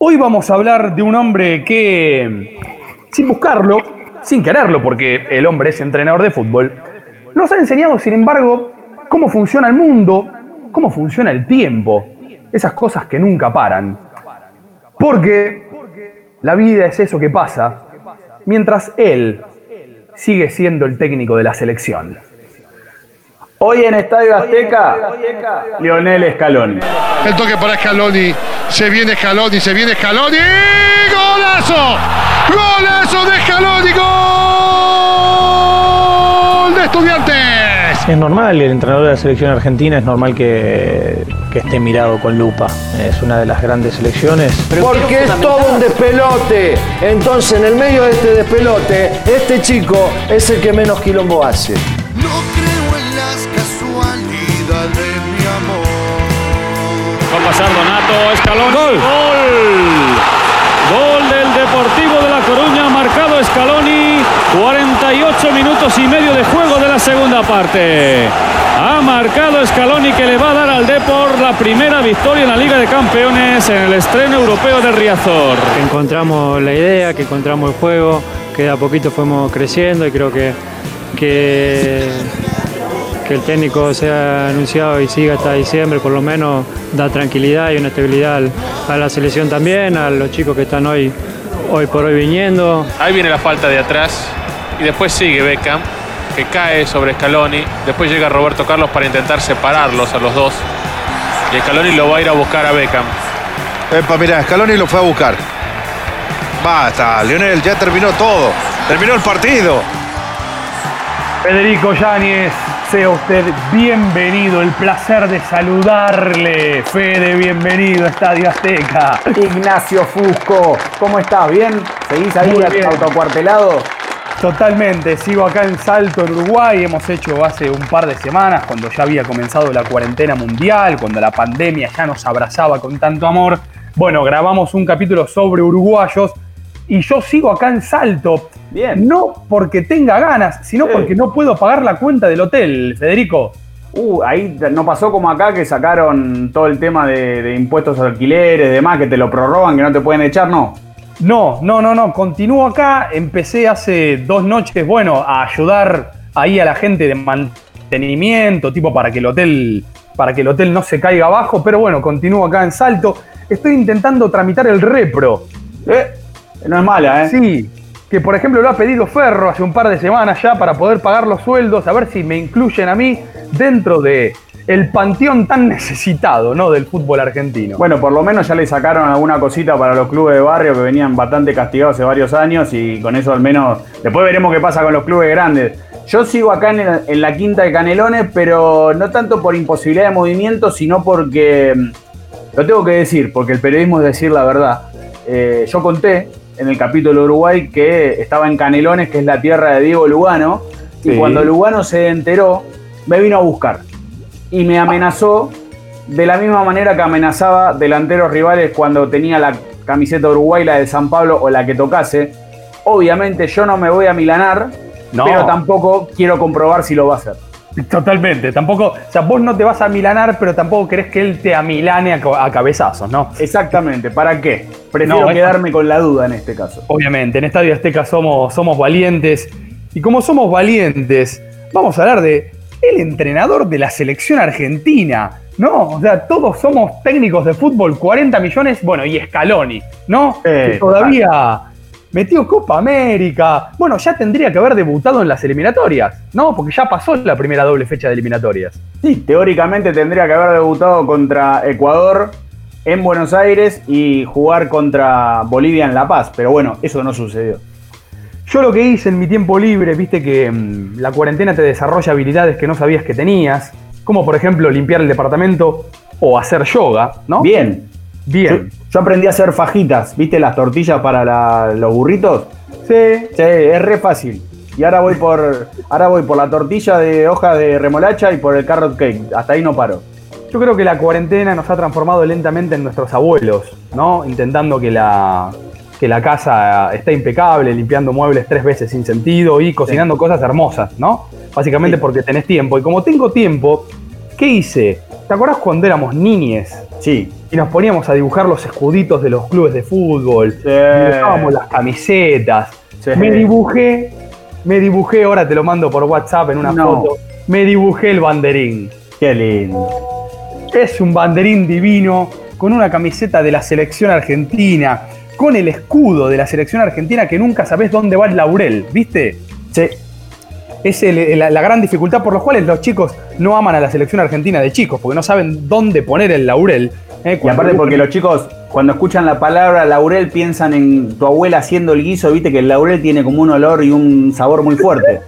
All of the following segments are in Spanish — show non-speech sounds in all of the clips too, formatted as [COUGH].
Hoy vamos a hablar de un hombre que, sin buscarlo, sin quererlo, porque el hombre es entrenador de fútbol, nos ha enseñado, sin embargo, cómo funciona el mundo, cómo funciona el tiempo, esas cosas que nunca paran. Porque la vida es eso que pasa, mientras él sigue siendo el técnico de la selección. Hoy en Estadio Azteca, Lionel Scaloni. El toque para Scaloni. Se viene Scaloni, se viene Scaloni. ¡Golazo! ¡Golazo de Scaloni! ¡Gol de Estudiantes! Es normal, el entrenador de la selección argentina es normal que, que esté mirado con lupa. Es una de las grandes selecciones. Porque es todo un despelote. Entonces, en el medio de este despelote, este chico es el que menos quilombo hace. No casualidades, mi amor. Va a pasar Donato, Escalón. ¡Gol! ¡Gol! Gol del Deportivo de La Coruña, marcado Scaloni. 48 minutos y medio de juego de la segunda parte. Ha marcado Scaloni que le va a dar al Depor la primera victoria en la Liga de Campeones en el estreno europeo de Riazor. que encontramos la idea, que encontramos el juego, que de a poquito fuimos creciendo y creo que, que, que el técnico sea anunciado y siga hasta diciembre, por lo menos da tranquilidad y una estabilidad a la selección también, a los chicos que están hoy, hoy por hoy viniendo. Ahí viene la falta de atrás y después sigue Beckham, que cae sobre Scaloni. Después llega Roberto Carlos para intentar separarlos a los dos. Y Scaloni lo va a ir a buscar a Beckham. Epa, mira, Scaloni lo fue a buscar. Basta, Lionel, ya terminó todo. Terminó el partido. Federico Yáñez, sea usted bienvenido, el placer de saludarle. Fede, bienvenido a Estadio Azteca. Ignacio Fusco, ¿cómo estás? ¿Bien? ¿Seguís ahí bien. autocuartelado? Totalmente, sigo acá en Salto, en Uruguay. Hemos hecho hace un par de semanas, cuando ya había comenzado la cuarentena mundial, cuando la pandemia ya nos abrazaba con tanto amor. Bueno, grabamos un capítulo sobre uruguayos y yo sigo acá en Salto. Bien. No porque tenga ganas, sino Sí. porque no puedo pagar la cuenta del hotel, Federico. Uh, ahí no pasó como acá que sacaron todo el tema de, de impuestos a alquileres, demás, que te lo prorrogan, que no te pueden echar, no. No, no, no, no. Continúo acá. Empecé hace dos noches, bueno, a ayudar ahí a la gente de mantenimiento, tipo para que el hotel, para que el hotel no se caiga abajo. Pero bueno, continúo acá en Salto. Estoy intentando tramitar el repro. Eh, no es mala, ¿eh? Sí, que por ejemplo lo ha pedido Ferro hace un par de semanas ya para poder pagar los sueldos, a ver si me incluyen a mí dentro de el panteón tan necesitado, ¿no? Del fútbol argentino. Bueno, por lo menos ya le sacaron alguna cosita para los clubes de barrio que venían bastante castigados hace varios años y con eso al menos después veremos qué pasa con los clubes grandes. Yo sigo acá en, en la quinta de Canelones, pero no tanto por imposibilidad de movimiento, sino porque, mm, lo tengo que decir, porque el periodismo es decir la verdad. Eh, yo conté en el capítulo Uruguay que estaba en Canelones, que es la tierra de Diego Lugano, y cuando Lugano se enteró, me vino a buscar y me amenazó de la misma manera que amenazaba delanteros rivales cuando tenía la camiseta Uruguay, la de San Pablo o la que tocase. Obviamente yo no me voy a milanar, No. pero tampoco quiero comprobar si lo va a hacer. Totalmente, tampoco, o sea, vos no te vas a milanar, pero tampoco querés que él te amilane a, a cabezazos, ¿no? Exactamente, ¿para qué? Prefiero No, quedarme con la duda en este caso. Obviamente, en Estadio Azteca somos, somos valientes. Y como somos valientes, vamos a hablar de el entrenador de la selección argentina, ¿no? O sea, todos somos técnicos de fútbol, 40 millones, bueno, y Scaloni, ¿no? Eh, que todavía metió Copa América. Bueno, ya tendría que haber debutado en las eliminatorias, ¿no? Porque ya pasó la primera doble fecha de eliminatorias. Sí, teóricamente tendría que haber debutado contra Ecuador en Buenos Aires y jugar contra Bolivia en La Paz, pero bueno, eso no sucedió. Yo lo que hice en mi tiempo libre, viste que mm, la cuarentena te desarrolla habilidades que no sabías que tenías, como por ejemplo limpiar el departamento o hacer yoga, ¿no? Bien, Bien. Yo, yo aprendí a hacer fajitas, ¿viste las tortillas para la- los burritos? Sí. Sí, es re fácil. Y ahora voy por ahora voy por la tortilla de hoja de remolacha y por el carrot cake. Hasta ahí no paro. Yo creo que la cuarentena nos ha transformado lentamente en nuestros abuelos, ¿no? Intentando que la, que la casa esté impecable, limpiando muebles tres veces sin sentido y cocinando cosas hermosas, ¿no? Básicamente Sí. porque tenés tiempo. Y como tengo tiempo, ¿qué hice? ¿Te acordás cuando éramos niñes? Sí. Y nos poníamos a dibujar los escuditos de los clubes de fútbol, dibujábamos las camisetas. Sí. Me dibujé, me dibujé, ahora te lo mando por WhatsApp en una No. foto. Me dibujé el banderín. Qué lindo. Es un banderín divino con una camiseta de la selección argentina, con el escudo de la selección argentina que nunca sabés dónde va el laurel, ¿viste? Sí. Es el- la, la gran dificultad por la cual los chicos no aman a la selección argentina de chicos, porque no saben dónde poner el laurel. ¿Eh? Y aparte porque los chicos cuando escuchan la palabra laurel piensan en tu abuela haciendo el guiso, viste que el laurel tiene como un olor y un sabor muy fuerte.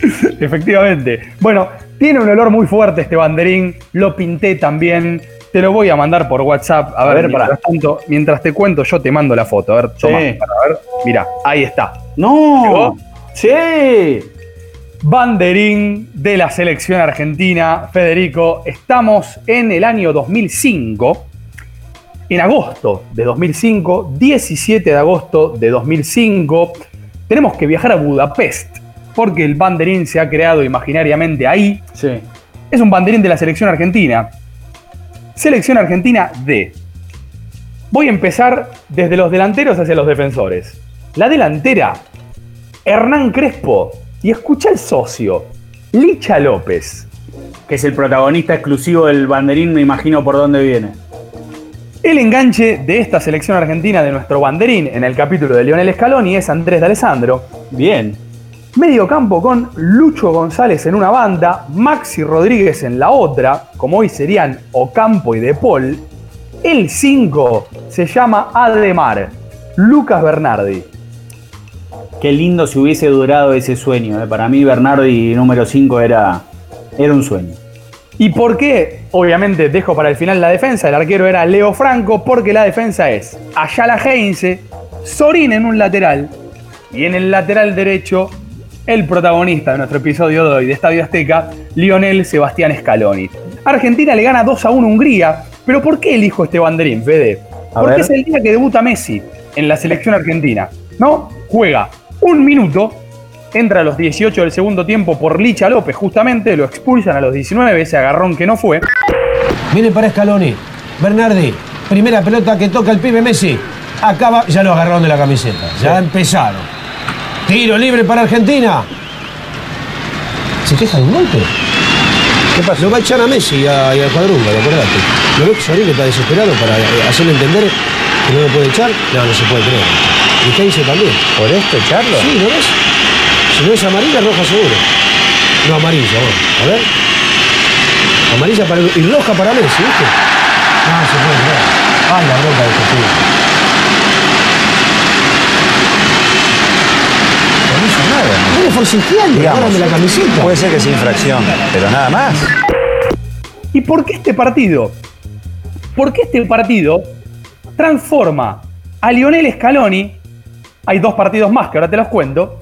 [LAUGHS] Efectivamente. Bueno, tiene un olor muy fuerte este banderín, lo pinté también. Te lo voy a mandar por WhatsApp. A, A ver, ver, mientras, pará. tanto, mientras te cuento, yo te mando la foto. A ver, toma, Sí. para ver. Mira, ahí está. ¡No! ¿Llegó? ¡Sí! Banderín de la selección argentina. Federico, estamos en el año 2005. En agosto de 2005, 17 de agosto de 2005, tenemos que viajar a Budapest, porque el banderín se ha creado imaginariamente ahí. Sí. Es un banderín de la selección argentina. Selección argentina D. Voy a empezar desde los delanteros hacia los defensores. La delantera, Hernán Crespo. Y escucha el socio, Licha López. Que es el protagonista exclusivo del banderín, me imagino por dónde viene. El enganche de esta selección argentina de nuestro banderín en el capítulo de Lionel Scaloni es Andrés de Alessandro. Bien. Medio campo con Lucho González en una banda, Maxi Rodríguez en la otra, como hoy serían Ocampo y De Paul. El 5 se llama Ademar, Lucas Bernardi. Qué lindo si hubiese durado ese sueño. ¿eh? Para mí Bernardi número 5 era, era un sueño. ¿Y por qué? Obviamente dejo para el final la defensa, el arquero era Leo Franco, porque la defensa es Ayala Heinze, Sorín en un lateral y en el lateral derecho el protagonista de nuestro episodio de hoy de Estadio Azteca, Lionel Sebastián Scaloni. Argentina le gana 2 a 1 a Hungría, pero ¿por qué elijo este banderín, Fede? Porque ver. es el día que debuta Messi en la selección argentina, ¿no? Juega un minuto, entra a los 18 del segundo tiempo por Licha López, justamente, lo expulsan a los 19, ese agarrón que no fue. Viene para Scaloni. Bernardi, primera pelota que toca el pibe Messi. Acaba, ya lo agarraron de la camiseta. Ya empezaron. Tiro libre para Argentina. ¿Se queja de un golpe? ¿Qué pasa? Lo va a echar a Messi y, a- y al cuadrúngalo, acordate. ¿Lo ves que está desesperado para eh, hacerle entender que no lo puede echar? No, no se puede creer. Y Heinze también. ¿Por esto echarlo? Sí, ¿lo ves? Si no es amarilla, roja seguro. No, amarilla, bueno. A ver. Amarilla para y roja para Messi, ¿viste? No, se puede creer. Ay, la bronca de este tío. No hizo nada. Viene forcejeando, Digamos. agárrame la camiseta. Puede ser que sea infracción, pero nada más. ¿Y por qué este partido? Porque este partido transforma a Lionel Scaloni. Hay dos partidos más que ahora te los cuento.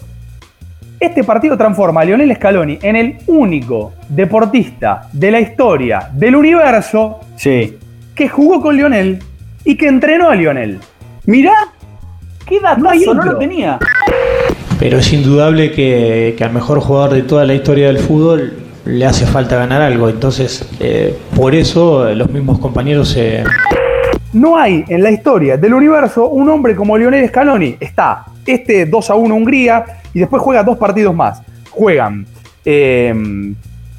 Este partido transforma a Lionel Scaloni en el único deportista de la historia del universo Sí. que jugó con Lionel y que entrenó a Lionel. Mirá, qué datazo, No no, lo tenía. Pero es indudable que, que al mejor jugador de toda la historia del fútbol le hace falta ganar algo. Entonces, eh, por eso los mismos compañeros se... No hay en la historia del universo un hombre como Lionel Scaloni. Está este 2 a 1 Hungría y después juega dos partidos más. Juegan eh,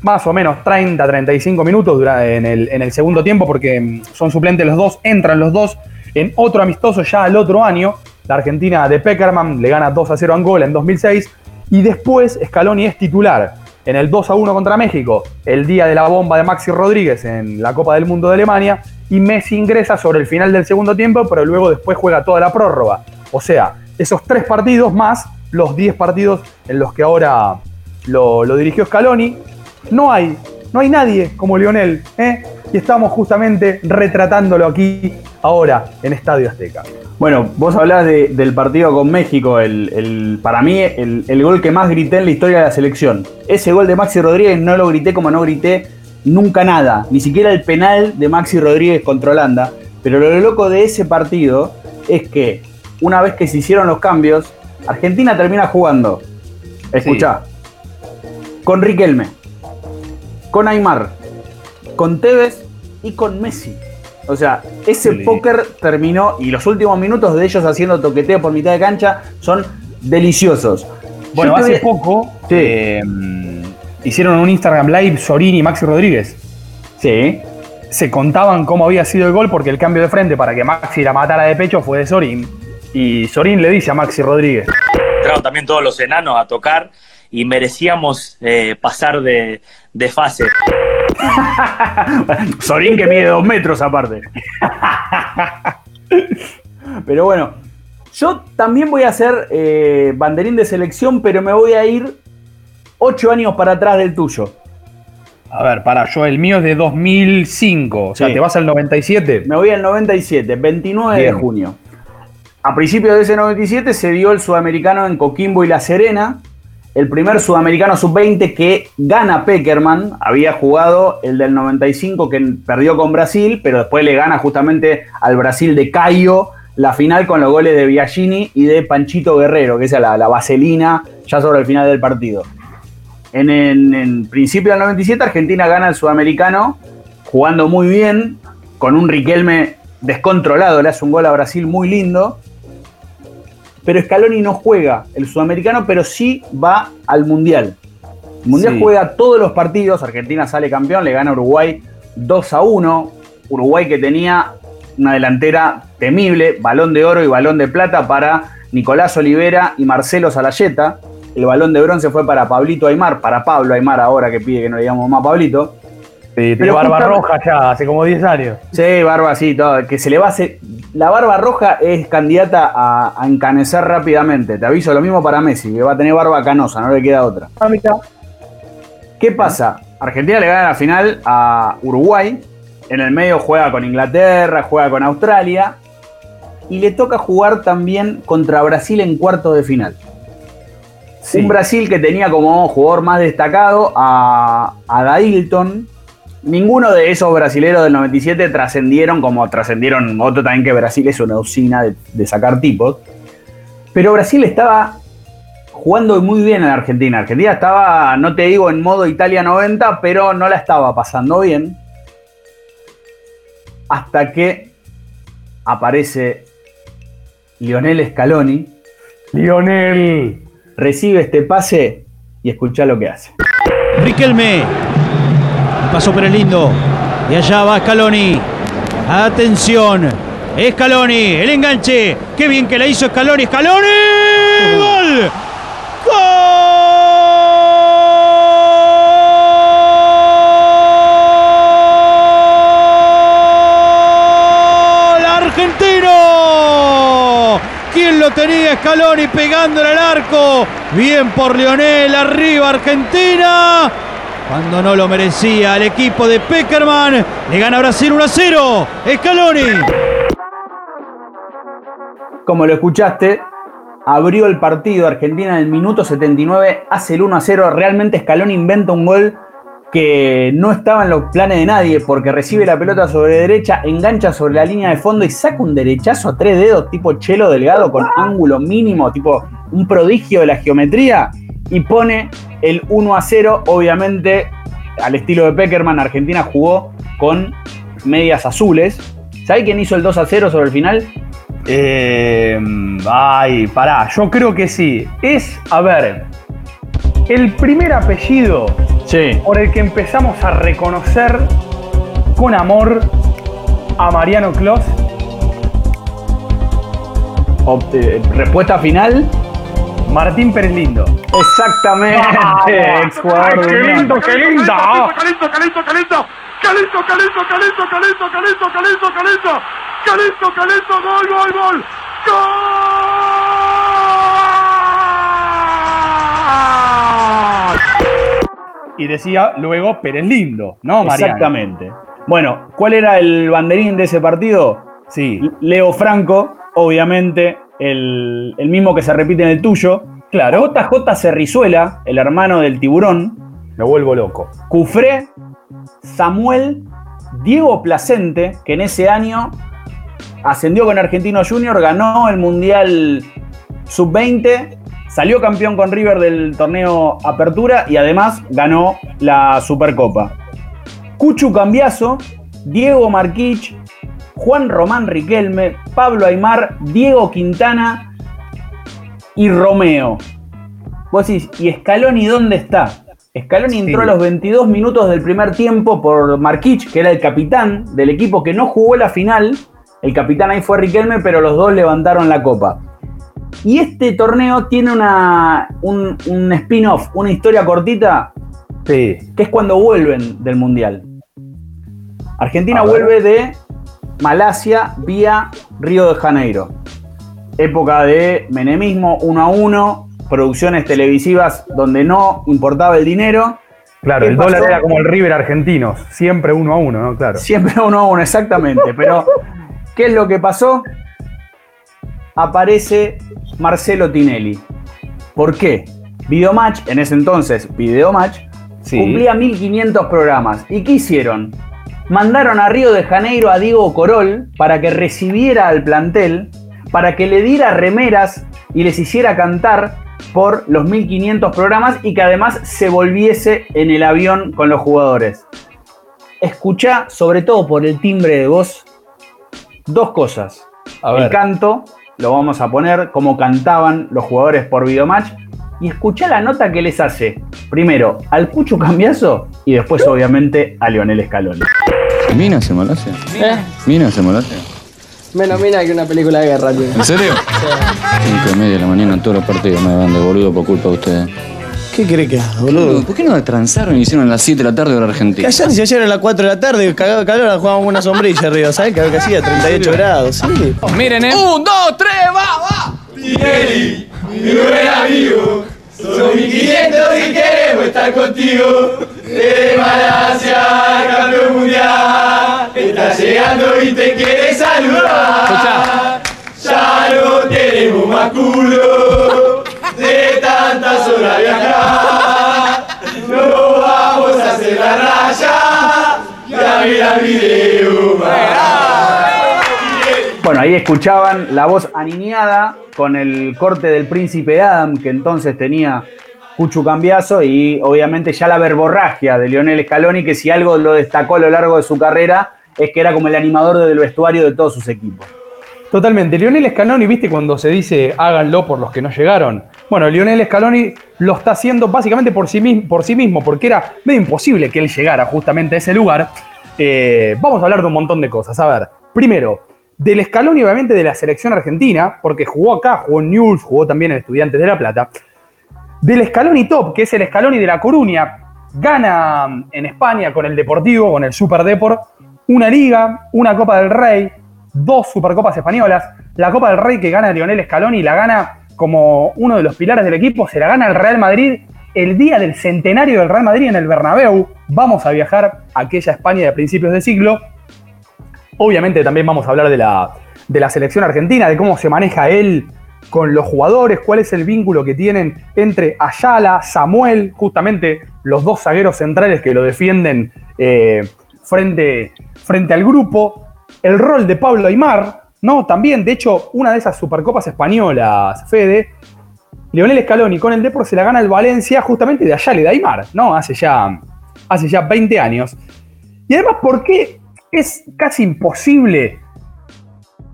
más o menos 30, 35 minutos en, el, en el segundo tiempo porque mm, son suplentes los dos, entran los dos en otro amistoso ya al otro año. La Argentina de Peckerman le gana 2 a 0 a Angola en 2006 y después Scaloni es titular en el 2 a 1 contra México, el día de la bomba de Maxi Rodríguez en la Copa del Mundo de Alemania, y Messi ingresa sobre el final del segundo tiempo, pero luego después juega toda la prórroga. O sea, esos tres partidos más los 10 partidos en los que ahora lo, dirigió Scaloni, no hay, no hay nadie como Lionel, ¿eh? y estamos justamente retratándolo aquí ahora en Estadio Azteca. Bueno, vos hablás de- del partido con México, el, el- para mí el, el gol que más grité en la historia de la selección. Ese gol de Maxi Rodríguez no lo grité como no grité nunca nada, ni siquiera el penal de Maxi Rodríguez contra Holanda. Pero lo loco de ese partido es que una vez que se hicieron los cambios, Argentina termina jugando. Escuchá. Con Riquelme, con Aymar, con Tevez y con Messi. O sea, ese póker terminó y los últimos minutos de ellos haciendo toqueteo por mitad de cancha son deliciosos. Bueno, hace voy- poco Sí. eh, hicieron un Instagram Live Sorín y Maxi Rodríguez. Sí. Se contaban cómo había sido el gol porque el cambio de frente para que Maxi la matara de pecho fue de Sorín. Y Sorín le dice a Maxi Rodríguez. entraron también todos los enanos a tocar y merecíamos eh, pasar de, de fase. [LAUGHS] Sorín que mide dos metros aparte. [LAUGHS] Pero bueno, yo también voy a hacer eh, banderín de selección, pero me voy a ir ocho años para atrás del tuyo. A ver, para yo el mío es de 2005. O sea, Sí. te vas al 97. Me voy al 97, 29 Bien. de junio. A principios de ese 97 se dio el sudamericano en Coquimbo y La Serena. El primer sudamericano sub-20 que gana Peckerman. Había jugado el del 95 que perdió con Brasil, pero después le gana justamente al Brasil de Caio la final con los goles de Biagini y de Panchito Guerrero, que es la, la vaselina ya sobre el final del partido. En, en principio del 97 Argentina gana el sudamericano jugando muy bien, con un Riquelme descontrolado, le hace un gol a Brasil muy lindo. Pero Scaloni no juega el sudamericano, pero sí va al Mundial. El Mundial Sí. juega todos los partidos, Argentina sale campeón, le gana a Uruguay 2 a 1. Uruguay que tenía una delantera temible, balón de oro y balón de plata para Nicolás Olivera y Marcelo Salayeta. El balón de bronce fue para Pablito Aymar, para Pablo Aymar ahora que pide que no le digamos más Pablito. Sí, tiene Pero barba justamente- roja ya, hace como 10 años. Sí, barba así, todo. Que se le va a hacer. La barba roja es candidata a, a encanecer rápidamente. Te aviso, lo mismo para Messi, que va a tener barba canosa, no le queda otra. ¿Qué pasa? Argentina le gana la final a Uruguay. En el medio juega con Inglaterra, juega con Australia. Y le toca jugar también contra Brasil en cuartos de final. Sí. Un Brasil que tenía como jugador más destacado a, a Dailton. Ninguno de esos brasileros del 97 trascendieron como trascendieron otro también que Brasil es una usina de, de sacar tipos. Pero Brasil estaba jugando muy bien en Argentina. Argentina estaba, no te digo en modo Italia 90, pero no la estaba pasando bien. Hasta que aparece Lionel Scaloni. Lionel. Recibe este pase y escucha lo que hace. Riquelme. Un paso por el lindo. Y allá va Scaloni. Atención. Scaloni. El enganche. Qué bien que la hizo Scaloni. Scaloni. Gol. ¡Gol! ¡Argentino! ¿Quién lo tenía Scaloni pegándole al arco? Bien por Lionel, arriba Argentina. Cuando no lo merecía el equipo de Peckerman. Le gana Brasil 1 a 0. Scaloni. Como lo escuchaste, abrió el partido Argentina en el minuto 79, hace el 1 a 0. Realmente Scaloni inventa un gol que no estaba en los planes de nadie porque recibe la pelota sobre derecha, engancha sobre la línea de fondo y saca un derechazo a tres dedos tipo chelo delgado con ángulo mínimo, tipo un prodigio de la geometría y pone el 1 a 0. Obviamente, al estilo de Peckerman, Argentina jugó con medias azules. ¿Sabe quién hizo el 2 a 0 sobre el final? Eh, ay, pará, yo creo que sí. Es, a ver, el primer apellido Sí. por el que empezamos a reconocer con amor a Mariano Clos. Respuesta final. Martín Pérez Lindo. Exactamente, ex jugador de ¡Qué lindo, qué lindo! Calisto, calisto, calisto. Calisto, calisto, calisto, calisto, calisto, calisto, calisto. Calisto, calisto, gol, gol, gol. ¡Gol! Y decía luego Pérez Lindo, ¿no, Mariano? Exactamente. Bueno, ¿cuál era el banderín de ese partido? Sí. Leo Franco, obviamente, el, el mismo que se repite en el tuyo. Claro. JJ Cerrizuela, el hermano del tiburón. Me vuelvo loco. Cufré, Samuel, Diego Placente, que en ese año ascendió con Argentino Junior, ganó el Mundial Sub-20, salió campeón con River del torneo Apertura y además ganó la Supercopa. Cuchu Cambiazo, Diego Marquich, Juan Román Riquelme, Pablo Aymar, Diego Quintana y Romeo. Vos decís, ¿y Scaloni dónde está? Scaloni entró a los 22 minutos del primer tiempo por Marquich, que era el capitán del equipo que no jugó la final. El capitán ahí fue Riquelme, pero los dos levantaron la copa. Y este torneo tiene una, un, un spin-off, una historia cortita, que es cuando vuelven del Mundial. Argentina vuelve de Malasia vía Río de Janeiro. Época de menemismo 1 a 1, producciones televisivas donde no importaba el dinero. Claro, ¿Qué el dólar era como el River argentino, siempre uno a uno, ¿no? Claro. Siempre uno a uno, exactamente. Pero, ¿qué es lo que pasó? Aparece Marcelo Tinelli. ¿Por qué? Videomatch, en ese entonces, Videomatch, cumplía 1500 programas. ¿Y qué hicieron? Mandaron a Río de Janeiro a Diego Corol para que recibiera al plantel, para que le diera remeras y les hiciera cantar por los 1500 programas y que además se volviese en el avión con los jugadores. Escuchá, sobre todo por el timbre de voz, dos cosas. A el canto, lo vamos a poner, como cantaban los jugadores por videomatch. Y escuchá la nota que les hace, primero al Pucho Cambiazo y después, obviamente, a Leonel Scaloni. ¿Mina se molace? ¿Mina se molace? Menos mina que una película de guerra, tío. ¿En serio? Cinco y media de la mañana en todos los partidos me van de boludo por culpa de ustedes. ¿Qué crees que hago, boludo? ¿Por qué no transaron y hicieron a las 7 de la tarde hora Argentina? Callate si ayer a las 4 de la tarde, cagado de calor, jugábamos con una sombrilla arriba, ¿sabes? Que que hacía 38 grados, sí. Miren, eh. Un, dos, tres, va, va. Tinelli, mi buen amigo, son 1500 y queremos estar contigo. De Malasia, campeón mundial, está llegando y te quiere saludar. Ya no tenemos más culo de tantas horas viajar. No vamos a hacer la raya y a mirar video. Bueno, ahí escuchaban la voz aniñada con el corte del príncipe Adam que entonces tenía Cuchu Cambiazo y obviamente ya la verborragia de Lionel Scaloni que si algo lo destacó a lo largo de su carrera es que era como el animador del vestuario de todos sus equipos. Totalmente. Lionel Scaloni, ¿viste cuando se dice háganlo por los que no llegaron? Bueno, Lionel Scaloni lo está haciendo básicamente por sí, mismo, por sí mismo, porque era medio imposible que él llegara justamente a ese lugar. Eh, vamos a hablar de un montón de cosas. A ver, primero, del Scaloni, obviamente, de la selección argentina, porque jugó acá, jugó en News, jugó también en Estudiantes de La Plata. Del Scaloni Top, que es el Scaloni de La Coruña, gana en España con el Deportivo, con el Super Deport, una liga, una Copa del Rey, dos Supercopas españolas, la Copa del Rey que gana Lionel Scaloni la gana como uno de los pilares del equipo, se la gana el Real Madrid el día del centenario del Real Madrid en el Bernabéu. Vamos a viajar a aquella España de principios de siglo. Obviamente también vamos a hablar de la, de la selección argentina, de cómo se maneja él con los jugadores, cuál es el vínculo que tienen entre Ayala, Samuel, justamente los dos zagueros centrales que lo defienden eh, frente, frente al grupo, el rol de Pablo Aymar, ¿no? También, de hecho, una de esas supercopas españolas, Fede, Leonel Scaloni con el Depor se la gana el Valencia justamente de Ayala y de Aymar, ¿no? Hace ya, hace ya 20 años. Y además, ¿por qué es casi imposible,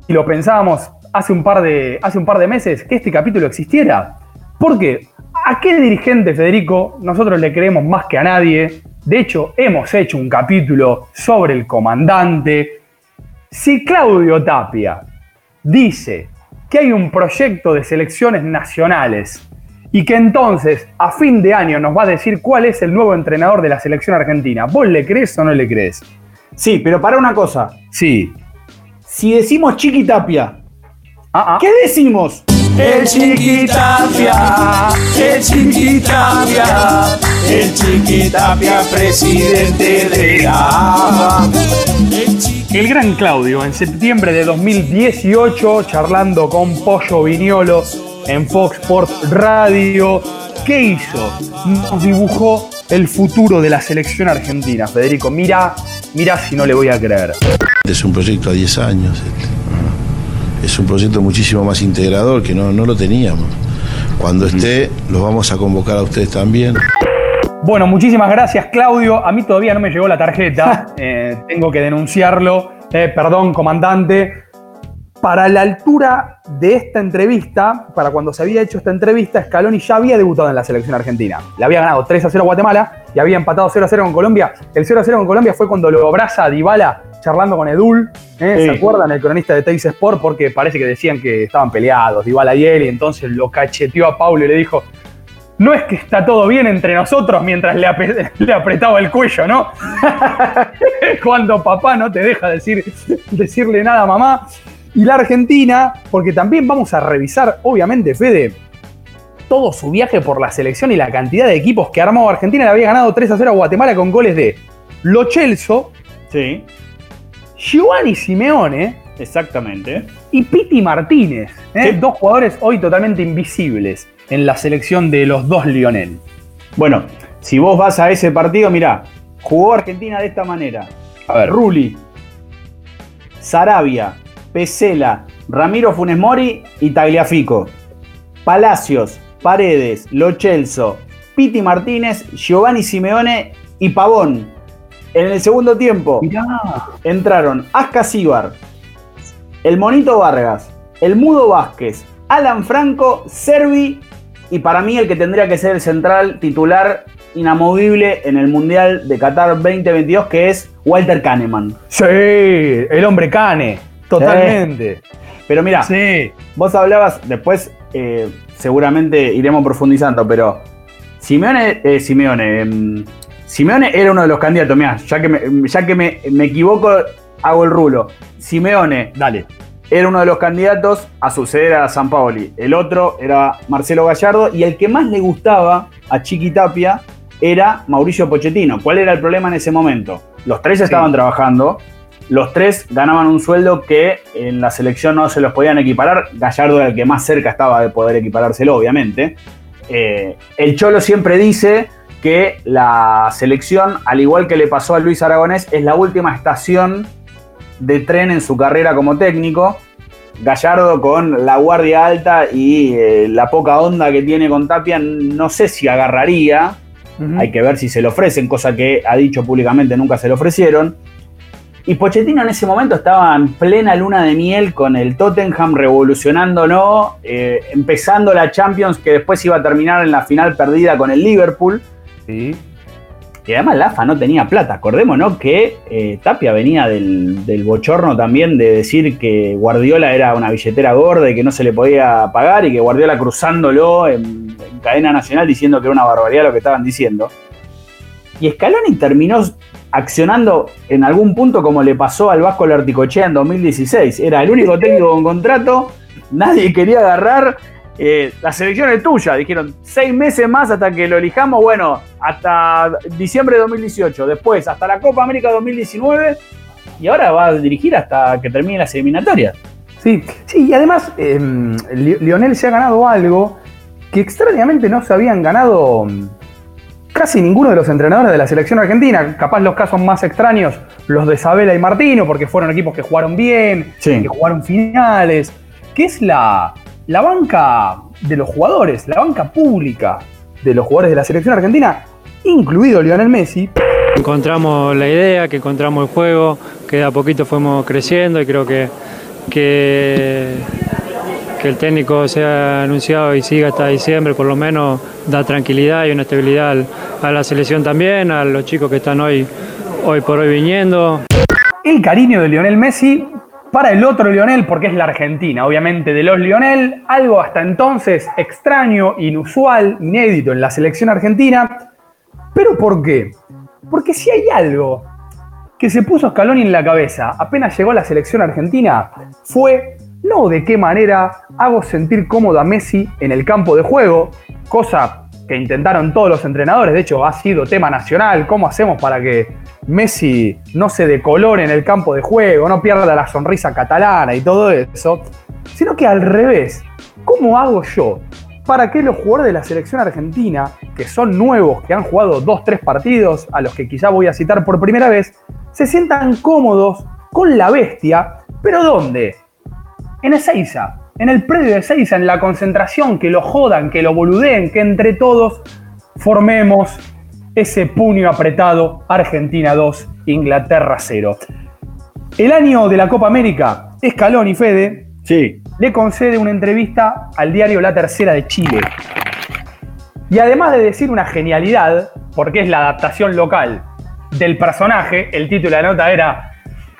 y lo pensábamos hace un par de, hace un par de meses, que este capítulo existiera? Porque, ¿a qué dirigente, Federico, nosotros le creemos más que a nadie? De hecho, hemos hecho un capítulo sobre el comandante. Si Claudio Tapia dice que hay un proyecto de selecciones nacionales y que entonces a fin de año nos va a decir cuál es el nuevo entrenador de la selección argentina, ¿vos le crees o no le crees? Sí, pero para una cosa. Sí. Si decimos Chiqui Tapia, ¿qué decimos? El Chiquitapia, el Chiquitapia, el Chiquitapia, presidente de la. El gran Claudio, en septiembre de 2018, charlando con Pollo Viñolo en Fox Sports Radio, ¿qué hizo? Nos dibujó el futuro de la selección argentina. Federico, mira, mira si no le voy a creer. Es un proyecto a 10 años. este. Es un proyecto muchísimo más integrador que no, no lo teníamos. Cuando esté, los vamos a convocar a ustedes también. Bueno, muchísimas gracias, Claudio. A mí todavía no me llegó la tarjeta. [LAUGHS] eh, tengo que denunciarlo. eh, perdón, comandante. Para la altura de esta entrevista, para cuando se había hecho esta entrevista, Scaloni ya había debutado en la selección argentina. Le había ganado 3 a 0 a Guatemala y había empatado 0 a 0 con Colombia. El 0 a 0 con Colombia fue cuando lo abraza a Dybala charlando con Edul. ¿eh? Sí. ¿Se acuerdan? El cronista de Teis Sport, porque parece que decían que estaban peleados, Dybala y él, y entonces lo cacheteó a Paulo y le dijo: No es que está todo bien entre nosotros mientras le [LAUGHS] apretaba el cuello, ¿no? [LAUGHS] Cuando papá no te deja decir, decirle nada a mamá. Y la Argentina, porque también vamos a revisar, obviamente, Fede, todo su viaje por la selección y la cantidad de equipos que armado Argentina. Le había ganado 3 a 0 a Guatemala con goles de Lo Celso, Sí, Giovanni Simeone exactamente. y Piti Martínez. ¿eh? Sí. Dos jugadores hoy totalmente invisibles en la selección de los dos Lionel. Bueno, si vos vas a ese partido, mirá, jugó Argentina de esta manera. A ver. Ruli, Sarabia, Pesela, Ramiro Funes Mori y Tagliafico. Palacios, Paredes, Lochelso, Piti Martínez, Giovanni Simeone y Pavón. En el segundo tiempo entraron Asca Síbar, el Monito Vargas, el Mudo Vázquez, Alan Franco, Servi y para mí el que tendría que ser el central titular inamovible en el Mundial de Qatar 2022 que es Walter Kahneman. Sí, el hombre cane, totalmente. Pero mira, Sí. vos hablabas, después eh, seguramente iremos profundizando, pero Simeone, eh, Simeone, em, Simeone era uno de los candidatos, mira, ya que, me, ya que me, me equivoco, hago el rulo. Simeone, Dale. era uno de los candidatos a suceder a San Paoli. El otro era Marcelo Gallardo y el que más le gustaba a Chiqui Tapia era Mauricio Pochettino. ¿Cuál era el problema en ese momento? Los tres estaban trabajando, los tres ganaban un sueldo que en la selección no se los podían equiparar. Gallardo era el que más cerca estaba de poder equiparárselo, obviamente. Eh, el Cholo siempre dice que la selección, al igual que le pasó a Luis Aragonés, es la última estación de tren en su carrera como técnico. Gallardo con la guardia alta y eh, la poca onda que tiene con Tapia, no sé si agarraría. Hay que ver si se le ofrecen, cosa que ha dicho públicamente nunca se le ofrecieron. Y Pochettino en ese momento estaba en plena luna de miel con el Tottenham revolucionándolo, eh, empezando la Champions que después iba a terminar en la final perdida con el Liverpool. Sí. Y además la AFA no tenía plata. Acordémonos que eh, Tapia venía del, del bochorno también de decir que Guardiola era una billetera gorda y que no se le podía pagar y que Guardiola cruzándolo en, en cadena nacional diciendo que era una barbaridad lo que estaban diciendo. Y Scaloni terminó accionando en algún punto como le pasó al Vasco Larticochea en 2016. Era el único técnico con contrato, nadie quería agarrar. eh, la selección es tuya, dijeron seis meses más hasta que lo elijamos. Bueno, hasta diciembre de 2018, después hasta la Copa América 2019 y ahora va a dirigir hasta que termine las eliminatorias. Sí, sí, y además Li- Lionel se ha ganado algo que extrañamente no se habían ganado casi ninguno de los entrenadores de la selección argentina. Capaz los casos más extraños, los de Sabela y Martino, porque fueron equipos que jugaron bien, Sí. que jugaron finales, que es la, la banca de los jugadores, la banca pública de los jugadores de la selección argentina, incluido Lionel Messi. Encontramos la idea, que encontramos el juego, que de a poquito fuimos creciendo y creo que, que, que el técnico sea anunciado y siga hasta diciembre, por lo menos da tranquilidad y una estabilidad a la selección también, a los chicos que están hoy, hoy por hoy viniendo. el cariño de Lionel Messi para el otro Lionel, porque es la Argentina, obviamente, de los Lionel, algo hasta entonces extraño, inusual, inédito en la selección argentina. ¿Pero por qué? Porque si hay algo que se puso Scaloni en la cabeza apenas llegó a la selección argentina, fue no de qué manera hago sentir cómodo a Messi en el campo de juego, cosa que intentaron todos los entrenadores, de hecho ha sido tema nacional, cómo hacemos para que Messi no se decolore en el campo de juego, no pierda la sonrisa catalana y todo eso, sino que al revés, ¿cómo hago yo para que los jugadores de la selección argentina, que son nuevos, que han jugado dos, tres partidos, a los que quizá voy a citar por primera vez, se sientan cómodos con la bestia, pero ¿dónde? En Ezeiza, en el predio de Ezeiza, en la concentración, que lo jodan, que lo boludeen, que entre todos formemos ese puño apretado, Argentina 2, Inglaterra 0. El año de la Copa América, Scaloni Fede Sí. le concede una entrevista al diario La Tercera de Chile. Y además de decir una genialidad, porque es la adaptación local del personaje, el título de la nota era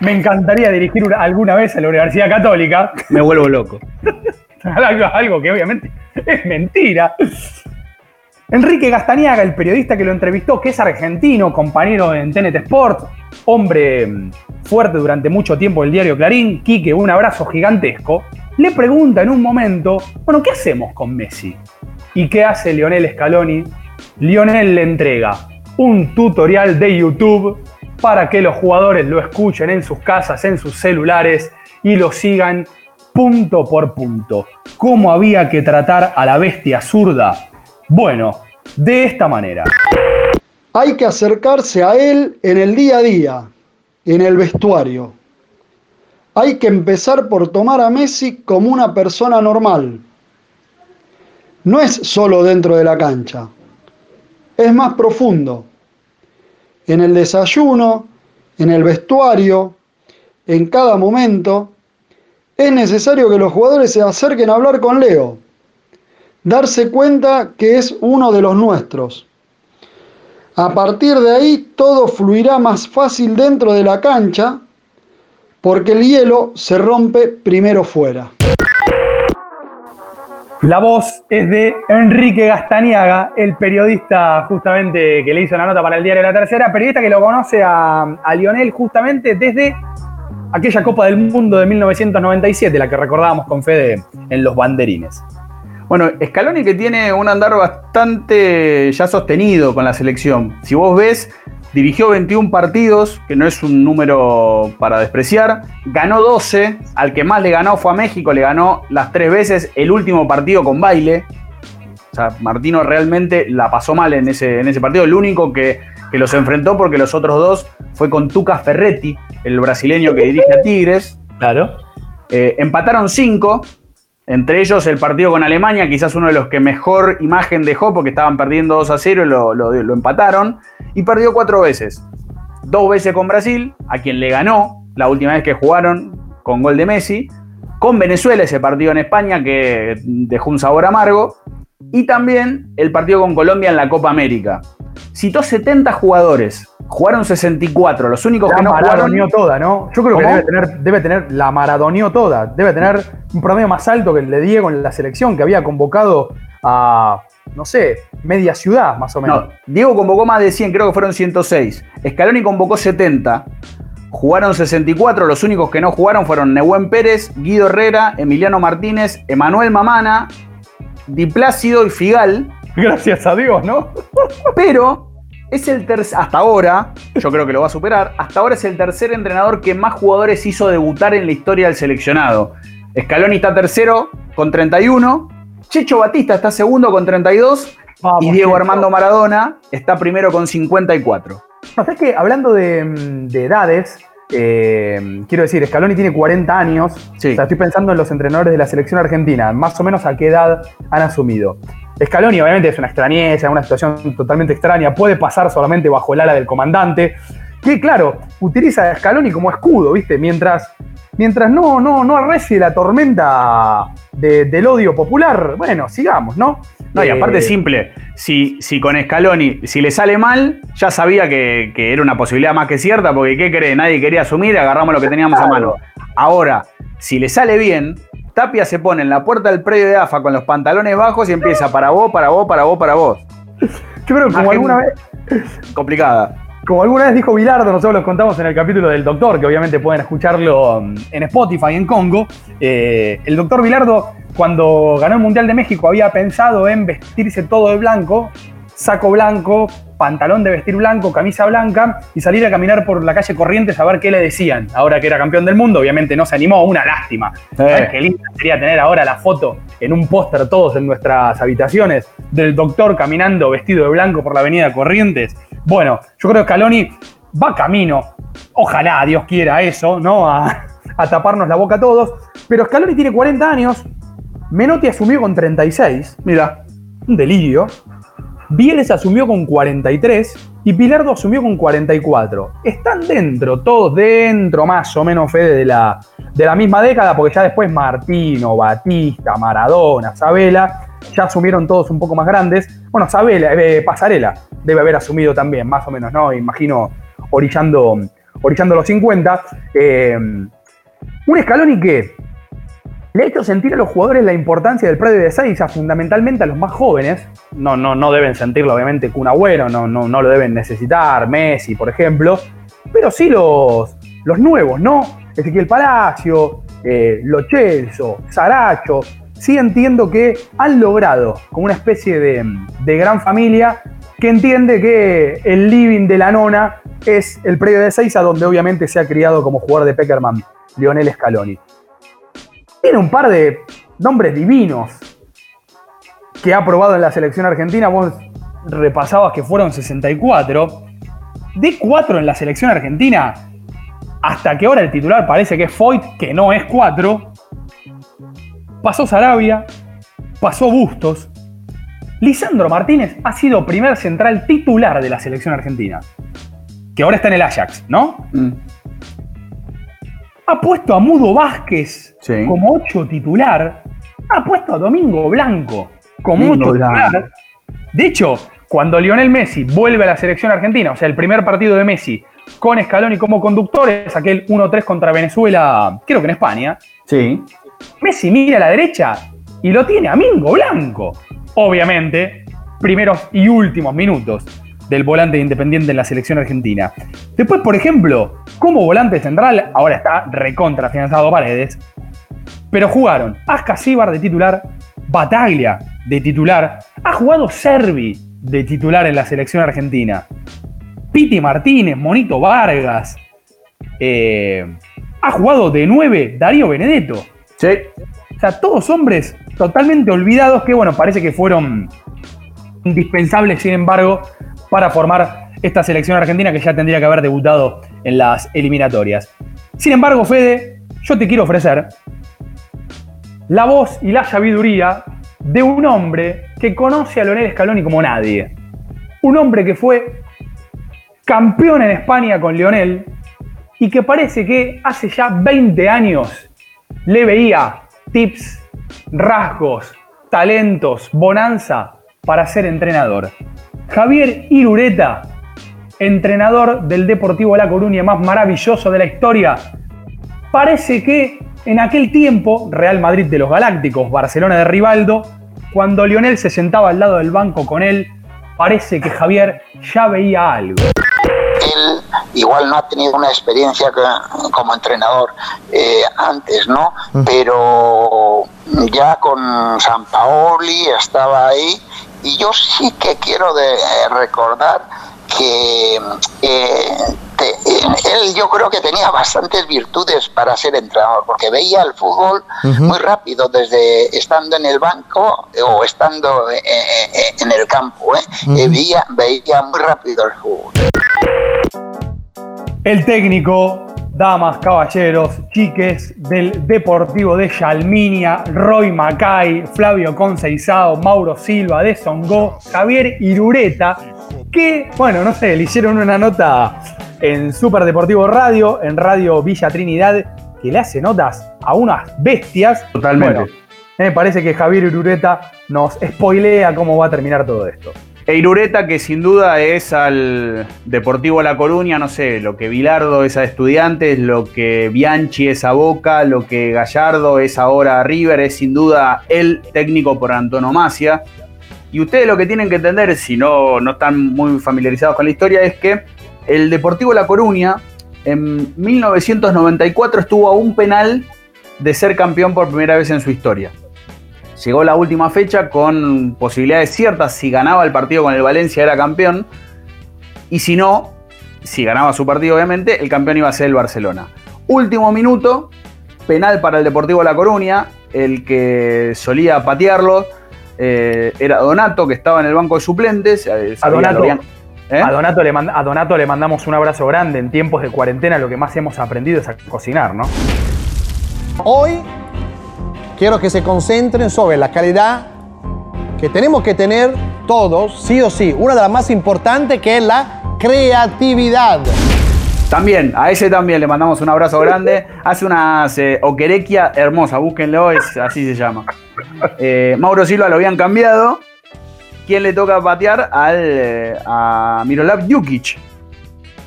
Me encantaría dirigir una- alguna vez a la Universidad Católica. Me vuelvo loco. [LAUGHS] algo, algo que obviamente [LAUGHS] es mentira. Enrique Gastañaga, el periodista que lo entrevistó, que es argentino, compañero en TNT Sport, hombre mm, fuerte durante mucho tiempo del diario Clarín, Quique, un abrazo gigantesco, le pregunta en un momento, bueno, ¿qué hacemos con Messi? ¿Y qué hace Lionel Scaloni? Lionel le entrega un tutorial de YouTube para que los jugadores lo escuchen en sus casas, en sus celulares y lo sigan punto por punto. ¿Cómo había que tratar a la bestia zurda? Bueno, de esta manera. Hay que acercarse a él en el día a día, en el vestuario. Hay que empezar por tomar a Messi como una persona normal. No es solo dentro de la cancha, es más profundo. En el desayuno, en el vestuario, en cada momento, es necesario que los jugadores se acerquen a hablar con Leo, darse cuenta que es uno de los nuestros. A partir de ahí todo fluirá más fácil dentro de la cancha porque el hielo se rompe primero fuera. La voz es de Enrique Gastañaga, el periodista justamente que le hizo la nota para el diario La Tercera, periodista que lo conoce a, a Lionel justamente desde aquella Copa del Mundo de 1997, la que recordábamos con Fede en los banderines. Bueno, Scaloni que tiene un andar bastante ya sostenido con la selección. Si vos ves, dirigió 21 partidos, que no es un número para despreciar. Ganó 12, al que más le ganó fue a México, le ganó las tres veces el último partido con baile. O sea, Martino realmente la pasó mal en ese, en ese partido. El único que, que los enfrentó, porque los otros dos fue con Tuca Ferretti, el brasileño que dirige a Tigres. Claro. Eh, empataron 5, entre ellos el partido con Alemania, quizás uno de los que mejor imagen dejó porque estaban perdiendo 2 a 0 y lo, lo- empataron. Y perdió cuatro veces. Dos veces con Brasil, a quien le ganó la última vez que jugaron con gol de Messi. Con Venezuela, ese partido en España que dejó un sabor amargo. Y también el partido con Colombia en la Copa América. Citó 70 jugadores, jugaron 64. Los únicos La que no jugaron. maradoneó toda, ¿no? Yo creo que debe tener, debe tener, la maradoneó toda. Debe tener un promedio más alto que el de Diego en la selección, que había convocado a, no sé, media ciudad, más o menos. No, Diego convocó más de 100, creo que fueron 106. Scaloni convocó 70. Jugaron 64, los únicos que no jugaron fueron Nehuen Pérez, Guido Herrera, Emiliano Martínez, Emanuel Mamana, Di Plácido y Figal. [LAUGHS] Gracias a Dios, ¿no? Pero es el tercer, hasta ahora, yo creo que lo va a superar, hasta ahora es el tercer entrenador que más jugadores hizo debutar en la historia del seleccionado. Scaloni está tercero con 31, Checho Batista está segundo con 32 y Diego Checho. Armando Maradona está primero con 54. No, sabes que hablando de, de edades, eh, quiero decir, Scaloni tiene 40 años. O sea, estoy pensando en los entrenadores de la selección argentina, más o menos a qué edad han asumido. Scaloni obviamente es una extrañeza, una situación totalmente extraña, puede pasar solamente bajo el ala del comandante, que claro, utiliza a Scaloni como escudo, ¿viste? Mientras, mientras no, no, no arrecie la tormenta de- del odio popular, bueno, sigamos, ¿no? No, y aparte Eh, simple, si, si con Scaloni, si le sale mal, ya sabía que, que era una posibilidad más que cierta, porque ¿qué cree? Nadie quería asumir, agarramos lo que teníamos a mano. Ahora, si le sale bien, Tapia se pone en la puerta del predio de AFA con los pantalones bajos y empieza para vos, para vos, para vos, para vos. Yo creo que como alguna vez, Complicada. Como alguna vez dijo Bilardo, nosotros lo contamos en el capítulo del Doctor, que obviamente pueden escucharlo um, en Spotify, en Congo. Eh, el Doctor Bilardo, cuando ganó el Mundial de México, había pensado en vestirse todo de blanco, saco blanco, pantalón de vestir blanco, camisa blanca, y salir a caminar por la calle Corrientes a ver qué le decían. Ahora que era campeón del mundo, obviamente no se animó, una lástima. ¿Sabes qué linda sería tener ahora la foto en un póster todos en nuestras habitaciones del doctor caminando vestido de blanco por la avenida Corrientes? Bueno, yo creo que Scaloni va camino, ojalá Dios quiera eso, ¿no? A, a taparnos la boca a todos. Pero Scaloni tiene 40 años, Menotti asumió con 36, mira, un delirio. Bieles asumió con 43 y Pilardo asumió con 44. Están dentro, todos dentro, más o menos, Fede, de la, de la misma década, porque ya después Martino, Batista, Maradona, Sabela, ya asumieron todos un poco más grandes. Bueno, Sabela, eh, Pasarela debe haber asumido también, más o menos, ¿no? Imagino orillando, orillando los 50. Eh, un Scaloni que le ha hecho sentir a los jugadores la importancia del predio de Seiza, fundamentalmente a los más jóvenes. No, no, no deben sentirlo, obviamente, Kun Agüero, no, no, no lo deben necesitar, Messi, por ejemplo. Pero sí los, los nuevos, ¿no? Ezequiel Palacio, eh, Lo Saracho. Sí entiendo que han logrado, como una especie de, de gran familia, que entiende que el living de la nona es el predio de Seiza, donde obviamente se ha criado como jugador de Peckerman Lionel Scaloni. Tiene un par de nombres divinos que ha probado en la selección argentina. Vos repasabas que fueron 64. De 4 en la selección argentina, hasta que ahora el titular parece que es Foyt, que no es 4. Pasó Sarabia, pasó Bustos. Lisandro Martínez ha sido primer central titular de la selección argentina. Que ahora está en el Ajax, ¿no? Ha puesto a Mudo Vázquez Sí. como 8 titular. Ha puesto a Domingo Blanco como Domingo 8 titular. De hecho, cuando Lionel Messi vuelve a la selección argentina, o sea, el primer partido de Messi con Scaloni como conductor es aquel 1-3 contra Venezuela, creo que en España. Sí. Messi mira a la derecha y lo tiene a Mingo Blanco. Obviamente, primeros y últimos minutos del volante independiente en la selección argentina. Después, por ejemplo, como volante central, ahora está recontra financiado Paredes, pero jugaron Ascasíbar de titular, Bataglia de titular, ha jugado Servi de titular en la selección argentina, Piti Martínez, Monito Vargas, eh, ha jugado de 9 Darío Benedetto. Sí. O sea, todos hombres totalmente olvidados que, bueno, parece que fueron indispensables, sin embargo, para formar esta selección argentina que ya tendría que haber debutado en las eliminatorias. Sin embargo, Fede, yo te quiero ofrecer la voz y la sabiduría de un hombre que conoce a Leonel Scaloni como nadie. Un hombre que fue campeón en España con Lionel y que parece que hace ya 20 años le veía tips, rasgos, talentos, bonanza para ser entrenador. Javier Irureta, entrenador del Deportivo La Coruña más maravilloso de la historia, parece que en aquel tiempo, Real Madrid de los Galácticos, Barcelona de Rivaldo, cuando Lionel se sentaba al lado del banco con él, parece que Javier ya veía algo. él igual no ha tenido una experiencia que- como entrenador eh, antes, ¿no? Pero ya con San Paoli estaba ahí y yo sí que quiero de- eh, recordar que eh, te- él yo creo que tenía bastantes virtudes para ser entrenador, porque veía el fútbol muy rápido desde estando en el banco eh, o estando eh, eh, en el campo, ¿eh? Eh, veía, veía muy rápido el fútbol. El técnico, damas, caballeros, chiques del Deportivo de Yalminia, Roy Macay, Flavio Conceizao, Mauro Silva de Songó, Javier Irureta, que, bueno, no sé, le hicieron una nota en Super Deportivo Radio, en Radio Villa Trinidad, que le hace notas a unas bestias. Totalmente. Bueno, me parece que Javier Irureta nos spoilea cómo va a terminar todo esto. E que sin duda es al Deportivo La Coruña, no sé, lo que Bilardo es a Estudiantes, lo que Bianchi es a Boca, lo que Gallardo es ahora a River, es sin duda el técnico por antonomasia. Y ustedes lo que tienen que entender, si no, no están muy familiarizados con la historia, es que el Deportivo La Coruña en 1994 estuvo a un penal de ser campeón por primera vez en su historia. Llegó la última fecha con posibilidades ciertas. Si ganaba el partido con el Valencia era campeón. Y si no, si ganaba su partido obviamente, el campeón iba a ser el Barcelona. Último minuto, penal para el Deportivo La Coruña. El que solía patearlo eh, era Donato, que estaba en el banco de suplentes. eh, A Donato, ¿Eh? a, Donato le manda- a Donato le mandamos un abrazo grande. En tiempos de cuarentena lo que más hemos aprendido es a cocinar, ¿no? Hoy quiero que se concentren sobre la calidad que tenemos que tener todos, sí o sí. Una de las más importantes que es la creatividad. También, a ese también le mandamos un abrazo grande. Hace unas eh, oquerequia hermosa, búsquenlo, es, así se llama. Eh, Mauro Silva lo habían cambiado. ¿Quién le toca patear? Al, eh, a Mirolav Jukic.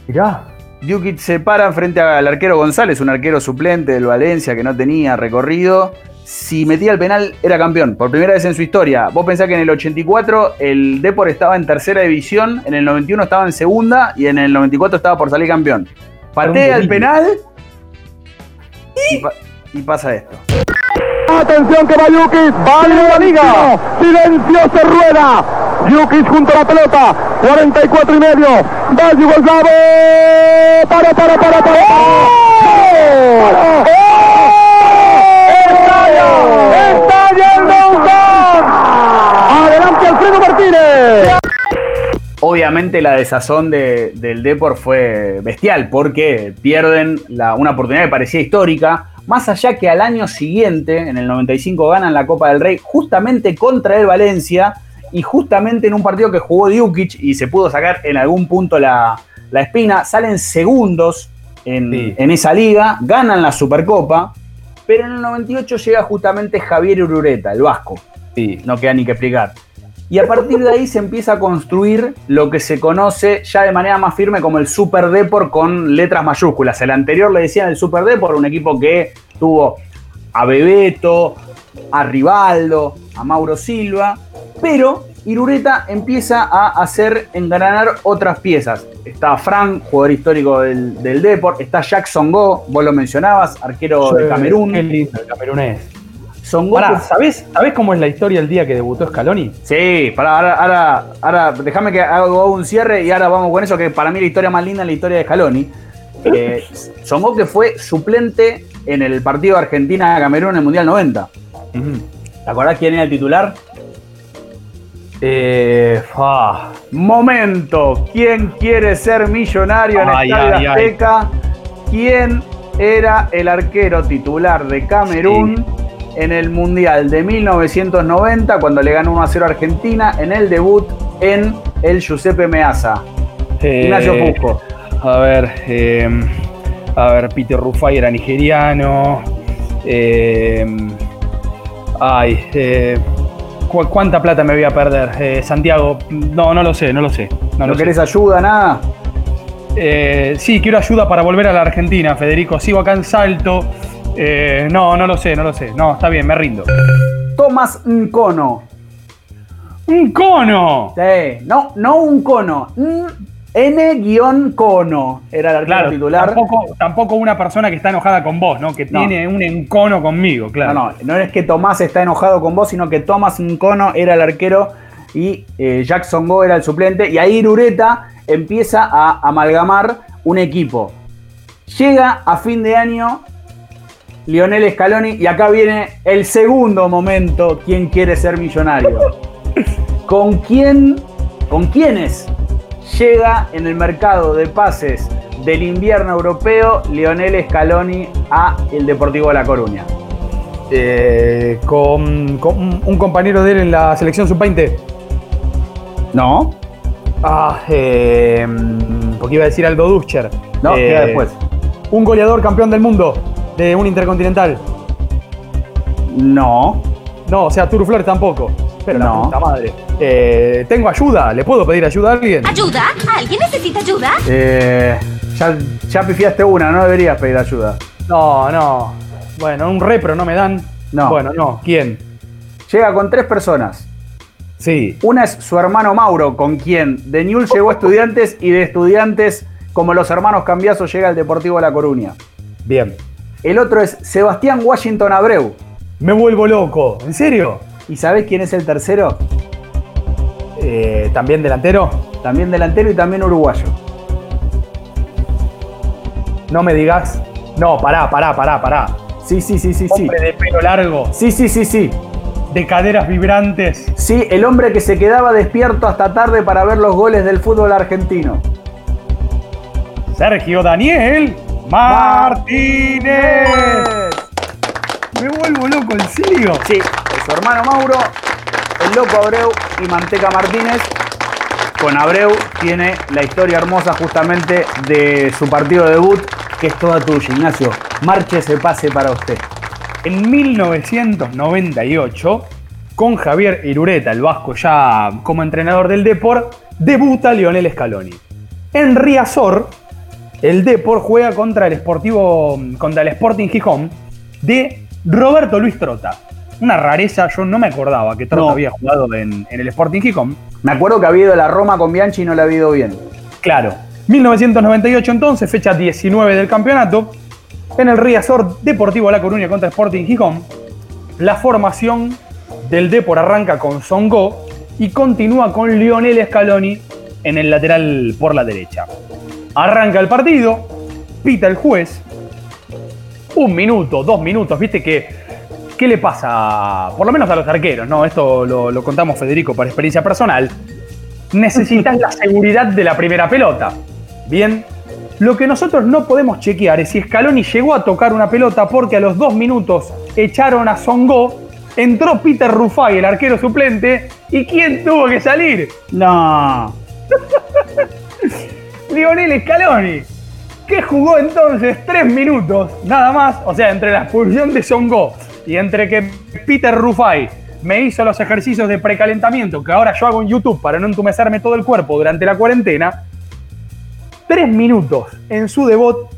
Mirá. Jukic se para frente al arquero González, un arquero suplente del Valencia que no tenía recorrido. Si metía el penal, era campeón. Por primera vez en su historia. Vos pensás que en el 84 el Depor estaba en tercera división, en el 91 estaba en segunda y en el 94 estaba por salir campeón. Patea el penal y, pa- y pasa esto. Atención que va Yukis, va la liga, silencio se rueda, Yukis junto a la pelota, 44 y medio, va Yugoslavo, para, para, para, para, ¡Oh! ¡Estalla! Obviamente la desazón de- del Depor fue bestial porque pierden la- una oportunidad que parecía histórica. Más allá que al año siguiente, en el 95, ganan la Copa del Rey justamente contra el Valencia y justamente en un partido que jugó Djukic y se pudo sacar en algún punto la, la espina, salen segundos en, en esa liga, ganan la Supercopa, pero en el 98 llega justamente Javier Urureta, el vasco. Sí, no queda ni que explicar. Y a partir de ahí se empieza a construir lo que se conoce ya de manera más firme como el Super Depor con letras mayúsculas. El anterior le decían el Super Depor, un equipo que tuvo a Bebeto, a Rivaldo, a Mauro Silva, pero Irureta empieza a hacer engranar otras piezas. Está Frank, jugador histórico del, del Depor, está Jackson Go, vos lo mencionabas, arquero de Camerún. Qué lindo el camerunés. Son Pará, Go- ¿sabés, ¿sabés cómo es la historia el día que debutó Scaloni? Sí, pará, ahora, ahora, ahora déjame que haga un cierre y ahora vamos con eso, que para mí la historia más linda es la historia de Scaloni. Eh, Songo que fue suplente en el partido de Argentina-Camerún en el Mundial 90. ¿Te acordás quién era el titular? Eh, fa. Momento, ¿quién quiere ser millonario en Ay, Estadio ay, ay. Azteca? ¿Quién era el arquero titular de Camerún en el Mundial de 1990 cuando le ganó 1 a 0 a Argentina en el debut en el Giuseppe Meazza? Eh, Ignacio Fusco. A ver, eh, a ver, Peter Rufai era nigeriano. eh, ay, eh, ¿cu- ¿cuánta plata me voy a perder? Eh, Santiago, no, no lo sé, no lo sé. ¿No, lo sé. querés ayuda, nada? Eh, sí, quiero ayuda para volver a la Argentina, Federico. Sigo acá en Salto. Eh, no, no lo sé, no lo sé. No, está bien, me rindo. Tomás Nkono. ¡Un cono! Sí, no, no un cono. N-cono era el arquero Claro, titular. Tampoco, tampoco una persona que está enojada con vos, ¿no? Que No. tiene un encono conmigo, claro. No, no, no es que Tomás está enojado con vos, sino que Tomás Nkono era el arquero y eh, Jackson Go era el suplente. Y ahí Irureta empieza a amalgamar un equipo. Llega a fin de año Lionel Scaloni y acá viene el segundo momento, ¿quién quiere ser millonario? ¿Con quién, con quiénes llega en el mercado de pases del invierno europeo Lionel Scaloni a el Deportivo de La Coruña? Eh, con, con un, un compañero de él en la selección sub-20. No. Ah, eh, porque iba a decir Aldo Duscher. No, Eh, queda después. Un goleador campeón del mundo de un intercontinental. No. No, o sea, Turu Flores tampoco. Pero la No. puta madre. Eh, tengo ayuda, ¿le puedo pedir ayuda a alguien? ¿Ayuda? ¿Alguien necesita ayuda? Eh, ya, ya pifiaste una, no deberías pedir ayuda. No, no. Bueno, un repro no me dan. No. Bueno, no. ¿Quién? Llega con tres personas. Sí. Una es su hermano Mauro, con quien de Newell llegó a estudiantes y de estudiantes, como los hermanos Cambiaso, llega al Deportivo de La Coruña. Bien. El otro es Sebastián Washington Abreu. Me vuelvo loco. ¿En serio? ¿Y sabés quién es el tercero? Eh, ¿También delantero? También delantero y también uruguayo. No me digas. No, pará, pará, pará, pará. Sí, sí, sí, sí, sí. Hombre de pelo largo. Sí, sí, sí, sí. De caderas vibrantes. Sí, el hombre que se quedaba despierto hasta tarde para ver los goles del fútbol argentino. Sergio Daniel Martínez. Me vuelvo loco, ¿en serio? Sí, su hermano Mauro, el loco Abreu y Manteca Martínez, con Abreu tiene la historia hermosa justamente de su partido de debut, que es toda tuya, Ignacio. Marche ese pase para usted. En 1998, con Javier Irureta, el vasco ya como entrenador del Depor, debuta Lionel Scaloni. En Riazor, el Depor juega contra el Sportivo, contra el Sporting Gijón de Roberto Luis Trota. Una rareza, yo no me acordaba que Trota No. había jugado en, en el Sporting Gijón. Me acuerdo que había ido a la Roma con Bianchi y no le había ido bien. Claro. 1998 entonces, fecha 19 del campeonato, en el Riazor Deportivo La Coruña contra Sporting Gijón, la formación del Depor arranca con Songo y continúa con Lionel Scaloni en el lateral por la derecha. Arranca el partido, pita el juez, un minuto, dos minutos, viste que... ¿Qué le pasa? Por lo menos a los arqueros, ¿no? Esto lo, lo contamos Federico por experiencia personal. Necesitas la seguridad de la primera pelota. Bien, lo que nosotros no podemos chequear es si Scaloni llegó a tocar una pelota porque a los dos minutos echaron a Songo, entró Peter Rufai, el arquero suplente, ¿y quién tuvo que salir? No. [LAUGHS] Lionel Scaloni, que jugó entonces tres minutos, nada más, o sea, entre la expulsión de Songo y entre que Peter Rufai me hizo los ejercicios de precalentamiento que ahora yo hago en YouTube para no entumecerme todo el cuerpo durante la cuarentena, tres minutos en su debut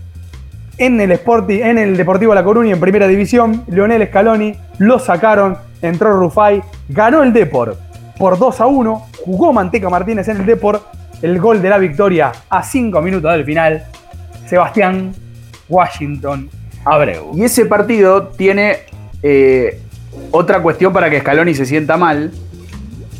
en el, en el Deportivo La Coruña en primera división. Leonel Scaloni lo sacaron, entró Rufai, ganó el Depor por 2 a 1, jugó Manteca Martínez en el Depor, el gol de la victoria a 5 minutos del final. Sebastián Washington Abreu. Y ese partido tiene eh, otra cuestión para que Scaloni se sienta mal.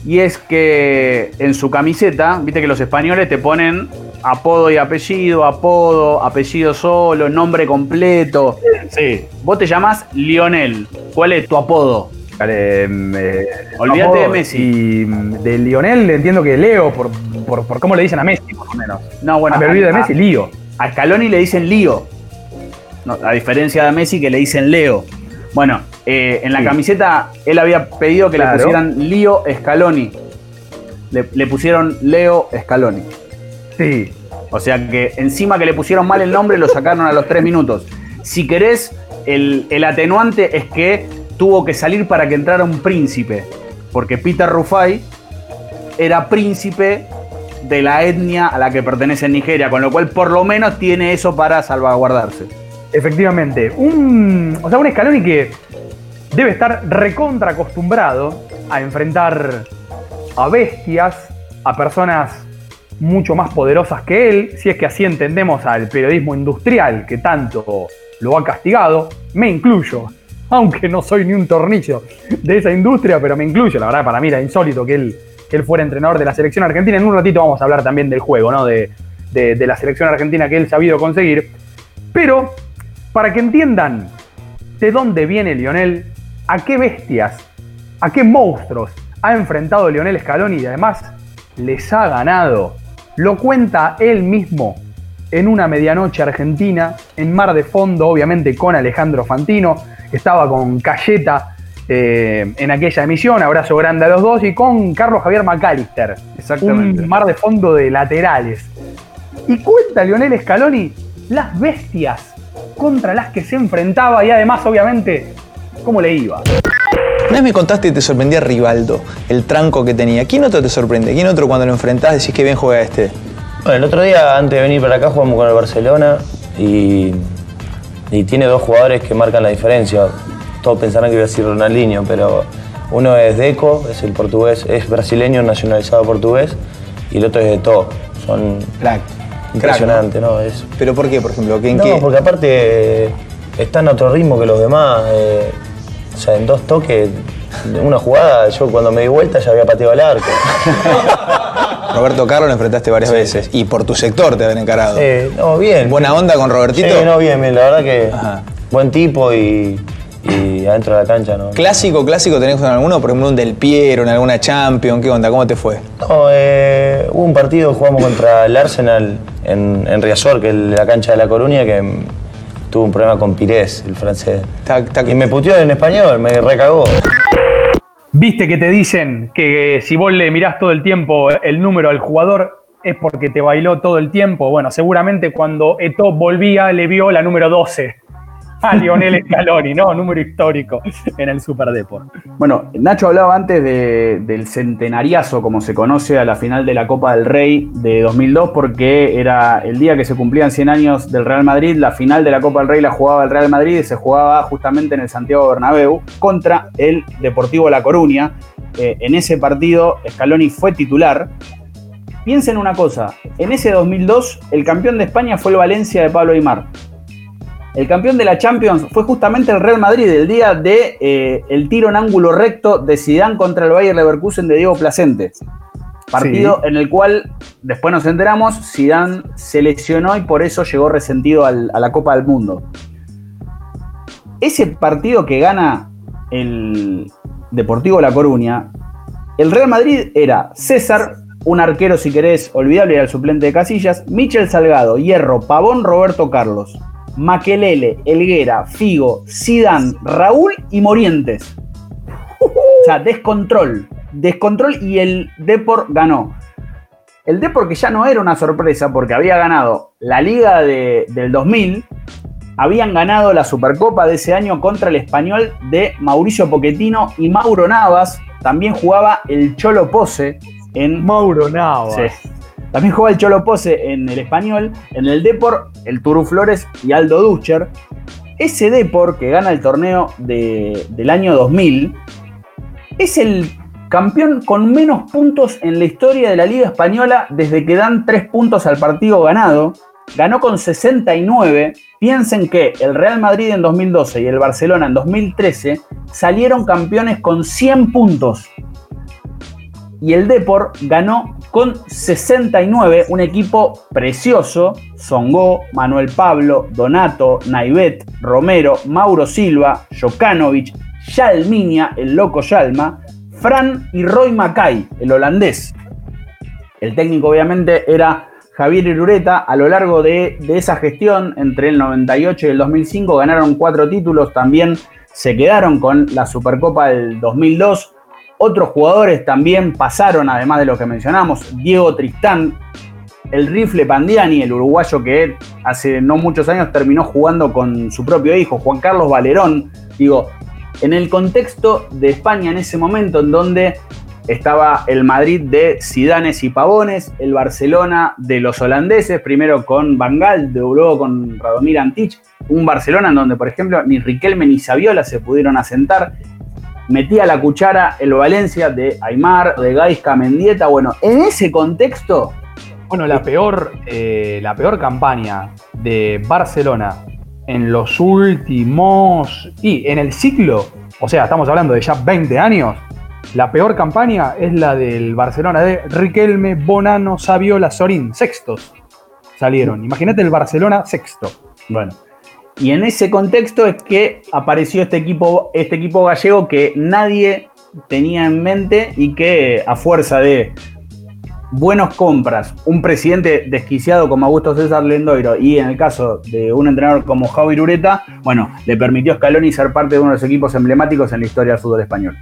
Y es que en su camiseta, viste que los españoles te ponen apodo y apellido, apodo, apellido solo, nombre completo. Sí. Vos te llamás Lionel. ¿Cuál es tu apodo? Olvídate de Messi. Y mm, de Lionel entiendo que Leo, por, por, por cómo le dicen a Messi, más o menos. No, bueno. Ah, me olvido de Messi, Lío. A Scaloni le dicen Lío. No, a diferencia de Messi que le dicen Leo. Bueno, eh, en la Sí. camiseta él había pedido que Claro. le pusieran Lío Scaloni. Le, le pusieron Leo Scaloni. Sí. O sea que encima que le pusieron mal el nombre lo sacaron a los tres minutos. Si querés, el, el atenuante es que tuvo que salir para que entrara un príncipe. Porque Peter Rufai era príncipe de la etnia a la que pertenece Nigeria, con lo cual por lo menos tiene eso para salvaguardarse. Efectivamente. Un, o sea, un Scaloni que debe estar recontra acostumbrado a enfrentar a bestias, a personas mucho más poderosas que él, si es que así entendemos al periodismo industrial que tanto lo ha castigado, me incluyo, [LAUGHS] aunque no soy ni un tornillo de esa industria, pero me incluyo, la verdad para mí era insólito que él, que él fuera entrenador de la selección argentina, en un ratito vamos a hablar también del juego, ¿no? de, de- la selección argentina que él sabido conseguir, pero para que entiendan de dónde viene Lionel, a qué bestias, a qué monstruos ha enfrentado Lionel Scaloni y además les ha ganado. Lo cuenta él mismo en una medianoche argentina, en Mar de Fondo, obviamente con Alejandro Fantino. Estaba con Cayeta eh, en aquella emisión, abrazo grande a los dos, y con Carlos Javier McAllister. Exactamente. Un Mar de Fondo de laterales. Y cuenta Lionel Scaloni las bestias contra las que se enfrentaba y además, obviamente, cómo le iba. Una vez me contaste que te sorprendía Rivaldo, el tranco que tenía. ¿Quién otro te sorprende? ¿Quién otro cuando lo enfrentás decís que bien juega este? Bueno, el otro día, antes de venir para acá, jugamos con el Barcelona y, y tiene dos jugadores que marcan la diferencia. Todos pensarán que iba a decir Ronaldinho, pero uno es Deco, es el portugués, es brasileño nacionalizado portugués, y el otro es de todo. Son impresionantes, ¿no? Es, ¿Pero por qué, por ejemplo? ¿En no, qué? porque aparte eh, está en otro ritmo que los demás. eh, o sea, en dos toques, una jugada, yo cuando me di vuelta ya había pateado el arco. [LAUGHS] Roberto Carlos lo enfrentaste varias veces y por tu sector te habían encarado. Sí, no, bien. ¿Buena onda con Robertito? Sí, no, bien, bien. La verdad que buen tipo y, y adentro de la cancha, ¿no? ¿Clásico, clásico tenés con alguno? Por ejemplo, un Del Piero, en alguna Champions. ¿Qué onda? ¿Cómo te fue? No, eh, hubo un partido, jugamos contra el Arsenal en, en Riazor, que es la cancha de La Coruña, que tuvo un problema con Pires, el francés. Y me puteó en español, me recagó. Viste que te dicen que si vos le mirás todo el tiempo el número al jugador es porque te bailó todo el tiempo. Bueno, seguramente cuando Eto volvía le vio la número 12 a Lionel Scaloni, ¿no? Número histórico en el Super Deport. Bueno, Nacho hablaba antes de- del centenariazo, como se conoce a la final de la Copa del Rey de 2002, porque era el día que se cumplían 100 años del Real Madrid. La final de la Copa del Rey la jugaba el Real Madrid y se jugaba justamente en el Santiago Bernabéu contra el Deportivo La Coruña. Eh, en ese partido, Scaloni fue titular. Piensen una cosa, en ese 2002 el campeón de España fue el Valencia de Pablo Aymar. El campeón de la Champions fue justamente el Real Madrid, el día de eh, el tiro en ángulo recto de Zidane contra el Bayer Leverkusen de Diego Placente. Partido en el cual, después nos enteramos, Zidane se lesionó y por eso llegó resentido al- a la Copa del Mundo. Ese partido que gana el Deportivo La Coruña, el Real Madrid era César, un arquero, si querés, olvidable, era el suplente de Casillas, Michel Salgado, Hierro, Pavón, Roberto Carlos, Maquelele, Elguera, Figo, Sidán, Raúl y Morientes. O sea, descontrol. Descontrol y el Depor ganó. El Depor que ya no era una sorpresa porque había ganado la Liga de- del 2000, habían ganado la Supercopa de ese año contra el español de Mauricio Pochettino y Mauro Navas. También jugaba el Cholo Pose en. Mauro Navas. Sí. También jugaba el Cholo Pose en el español. En el Depor, el Turu Flores y Aldo Ducher. Ese Depor que gana el torneo de- del año 2000 es el campeón con menos puntos en la historia de la Liga Española desde que dan tres puntos al partido ganado. Ganó con 69. Piensen que el Real Madrid en 2012 y el Barcelona en 2013 salieron campeones con 100 puntos. Y el Depor ganó con 69, un equipo precioso. Songó, Manuel Pablo, Donato, Naivet, Romero, Mauro Silva, Jokanovic, Yalminia, el loco Yalma, Fran y Roy Mackay, el holandés. El técnico obviamente era Javier Irureta. A lo largo de, de esa gestión, entre el 98 y el 2005, ganaron cuatro títulos. También se quedaron con la Supercopa del 2002. Otros jugadores también pasaron, además de lo que mencionamos. Diego Tristán, el rifle Pandiani, el uruguayo que hace no muchos años terminó jugando con su propio hijo, Juan Carlos Valerón. Digo, en el contexto de España en ese momento, en donde estaba el Madrid de Sidanes y Pavones, el Barcelona de los holandeses, primero con Van Gaal, luego con Radomir Antich, un Barcelona en donde, por ejemplo, ni Riquelme ni Saviola se pudieron asentar. Metía la cuchara el Valencia de Aymar, de Gaisca, Mendieta. Bueno, en ese contexto. Bueno, la peor, eh, la peor campaña de Barcelona en los últimos. y en el ciclo, o sea, estamos hablando de ya 20 años. La peor campaña es la del Barcelona de Riquelme, Bonano, Saviola, Sorín, sextos salieron. Imagínate el Barcelona sexto. Bueno. Y en ese contexto es que apareció este equipo, este equipo gallego que nadie tenía en mente y que a fuerza de buenas compras, un presidente desquiciado como Augusto César Lendoiro y en el caso de un entrenador como Javi Ureta, bueno, le permitió a Scaloni ser parte de uno de los equipos emblemáticos en la historia del fútbol español.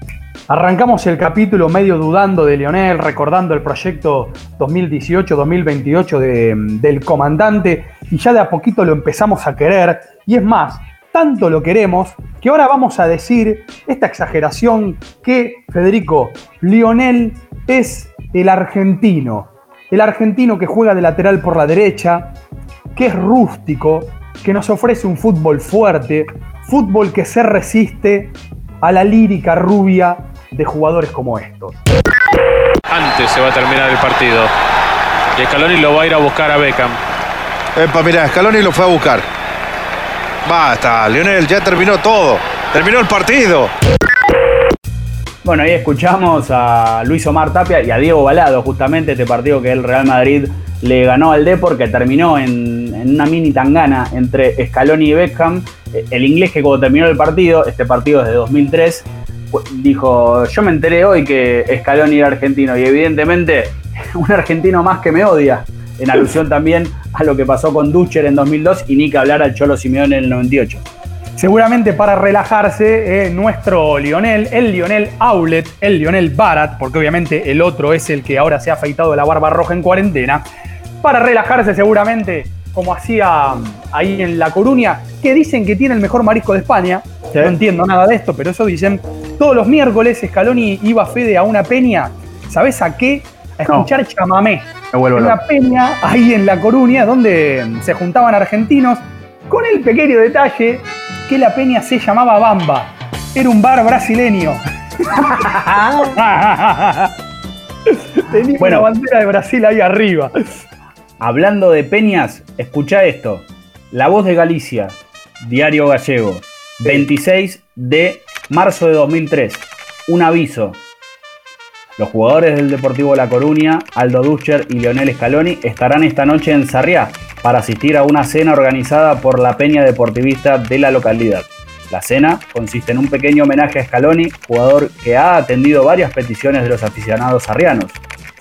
Arrancamos el capítulo medio dudando de Lionel, recordando el proyecto 2018-2028 de- del comandante y ya de a poquito lo empezamos a querer. Y es más, tanto lo queremos que ahora vamos a decir esta exageración que, Federico, Lionel es el argentino. El argentino que juega de lateral por la derecha, que es rústico, que nos ofrece un fútbol fuerte, fútbol que se resiste a la lírica rubia de jugadores como estos. Antes se va a terminar el partido. Y Scaloni lo va a ir a buscar a Beckham. Epa, mirá, Scaloni lo fue a buscar. Basta, Lionel, ya terminó todo. Terminó el partido. Bueno, ahí escuchamos a Luis Omar Tapia y a Diego Balado, justamente este partido que el Real Madrid le ganó al Depor, que terminó en, una mini tangana entre Scaloni y Beckham. Eh, El inglés que cuando terminó el partido, este partido es de 2003, fu- dijo, yo me enteré hoy que Scaloni era argentino y evidentemente [LAUGHS] un argentino más que me odia, en alusión también a lo que pasó con Ducher en 2002 y ni que hablar al Cholo Simeone en el 98. seguramente para relajarse, eh, nuestro Lionel, el Lionel Aulet, el Lionel Barat, porque obviamente el otro es el que ahora se ha afeitado la barba roja en cuarentena, para relajarse seguramente, como hacía ahí en La Coruña, que dicen que tiene el mejor marisco de España. No entiendo nada de esto, pero eso dicen. Todos los miércoles Scaloni iba Fede a una peña, ¿sabes a qué? A escuchar chamamé. Me vuelvo En loco. una peña ahí en La Coruña, donde se juntaban argentinos, con el pequeño detalle que la peña se llamaba Bamba. Era un bar brasileño. [LAUGHS] Tenía Bueno. una bandera de Brasil ahí arriba. Hablando de peñas, escucha esto. La voz de Galicia, Diario Gallego, 26 de marzo de 2003. Un aviso. Los jugadores del Deportivo La Coruña, Aldo Duscher y Lionel Scaloni estarán esta noche en Sarriá para asistir a una cena organizada por la Peña Deportivista de la localidad. La cena consiste en un pequeño homenaje a Scaloni, jugador que ha atendido varias peticiones de los aficionados sarrianos.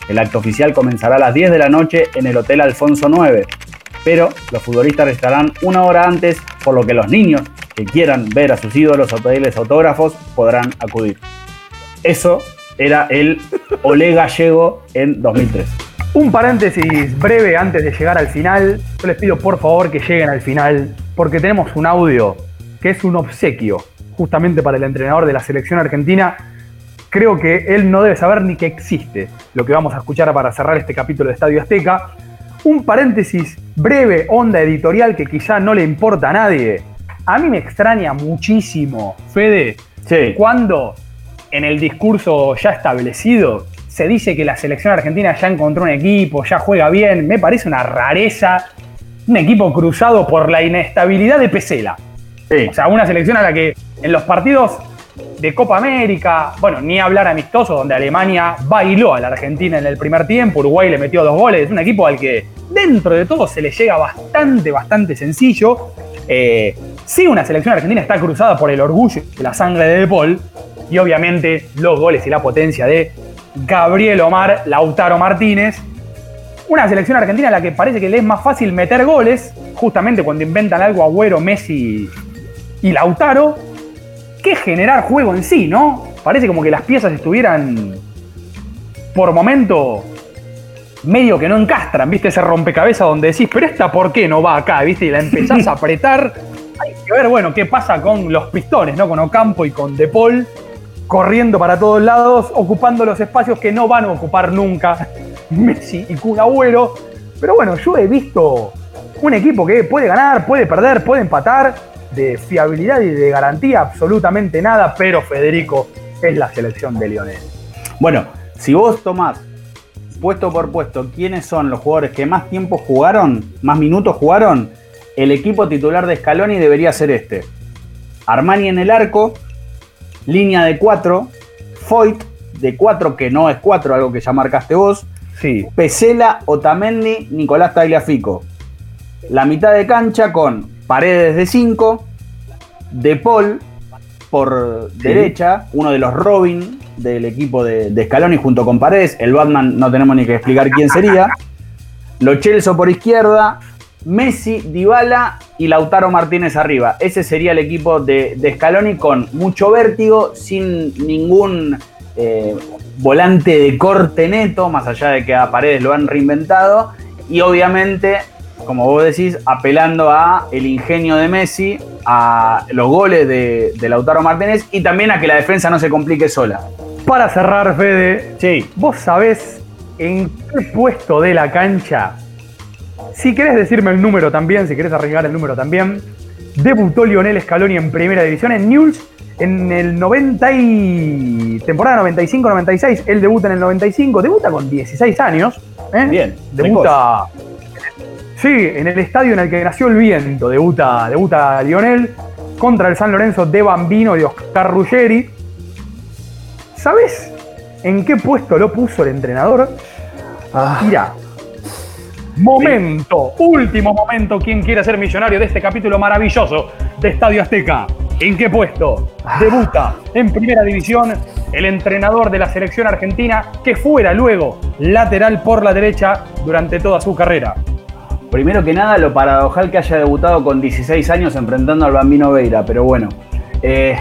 El acto oficial comenzará a las 10 de la noche en el Hotel Alfonso 9, pero los futbolistas estarán una hora antes, por lo que los niños que quieran ver a sus ídolos o pedirles autógrafos podrán acudir. Eso era el Olé Gallego en 2003. Un paréntesis breve antes de llegar al final. Yo les pido por favor que lleguen al final porque tenemos un audio que es un obsequio justamente para el entrenador de la selección argentina. Creo que él no debe saber ni que existe lo que vamos a escuchar para cerrar este capítulo de Estadio Azteca. Un paréntesis breve, onda editorial que quizá no le importa a nadie. A mí me extraña muchísimo, Fede, cuando en el discurso ya establecido se dice que la selección argentina ya encontró un equipo, ya juega bien. Me parece una rareza. Un equipo cruzado por la inestabilidad de Pesela. O sea, una selección a la que en los partidos de Copa América, bueno, ni hablar amistoso, donde Alemania bailó a la Argentina en el primer tiempo, Uruguay le metió dos goles. Es un equipo al que dentro de todo se le llega bastante, bastante sencillo. Eh, sí, una selección argentina está cruzada por el orgullo y la sangre de De Paul, y obviamente los goles y la potencia de Gabriel Omar, Lautaro Martínez. Una selección argentina a la que parece que le es más fácil meter goles, justamente cuando inventan algo Agüero, Messi y Lautaro, que generar juego en sí, ¿no? Parece como que las piezas estuvieran por momento medio que no encastran, ¿viste? Ese rompecabezas donde decís, pero esta por qué no va acá, ¿viste? Y la empezás a apretar. [LAUGHS] Hay que ver, bueno, qué pasa con los pistones, ¿no? Con Ocampo y con De Paul corriendo para todos lados, ocupando los espacios que no van a ocupar nunca [LAUGHS] Messi y Kun. Pero bueno, yo he visto un equipo que puede ganar, puede perder, puede empatar, de fiabilidad y de garantía absolutamente nada, pero Federico es la selección de Lionel. Bueno, si vos tomás puesto por puesto quiénes son los jugadores que más tiempo jugaron, más minutos jugaron, el equipo titular de Scaloni debería ser este. Armani en el arco, línea de 4, Foyt de 4, que no es 4, algo que ya marcaste vos. Sí. Pesela, Otamendi, Nicolás Tagliafico. La mitad de cancha con Paredes de 5, De Paul por Sí. derecha, uno de los Robin del equipo de, de Scaloni junto con Paredes. El Batman no tenemos ni que explicar quién sería. Lo Chelso por izquierda, Messi, Dybala y Lautaro Martínez arriba. Ese sería el equipo de, de Scaloni con mucho vértigo, sin ningún eh, volante de corte neto, más allá de que a Paredes lo han reinventado. Y obviamente, como vos decís, apelando a el ingenio de Messi, a los goles de, de Lautaro Martínez y también a que la defensa no se complique sola. Para cerrar, Fede, sí. ¿vos sabés en qué puesto de la cancha? Si querés decirme el número también, si querés arriesgar el número también, debutó Lionel Scaloni en Primera División en Newell's en el 90 y... temporada 95-96, él debuta en el 95, debuta con 16 años. ¿eh? Bien, Debuta... Sí, en el estadio en el que nació el viento, debuta, debuta Lionel contra el San Lorenzo de Bambino y de Oscar Ruggeri. ¿Sabes en qué puesto lo puso el entrenador? Mira. Momento, último momento, ¿quién quiere ser millonario de este capítulo maravilloso de Estadio Azteca? ¿En qué puesto? Debuta en primera división el entrenador de la selección argentina que fuera luego lateral por la derecha durante toda su carrera. Primero que nada, lo paradojal que haya debutado con 16 años enfrentando al Bambino Veira, pero bueno. Eh,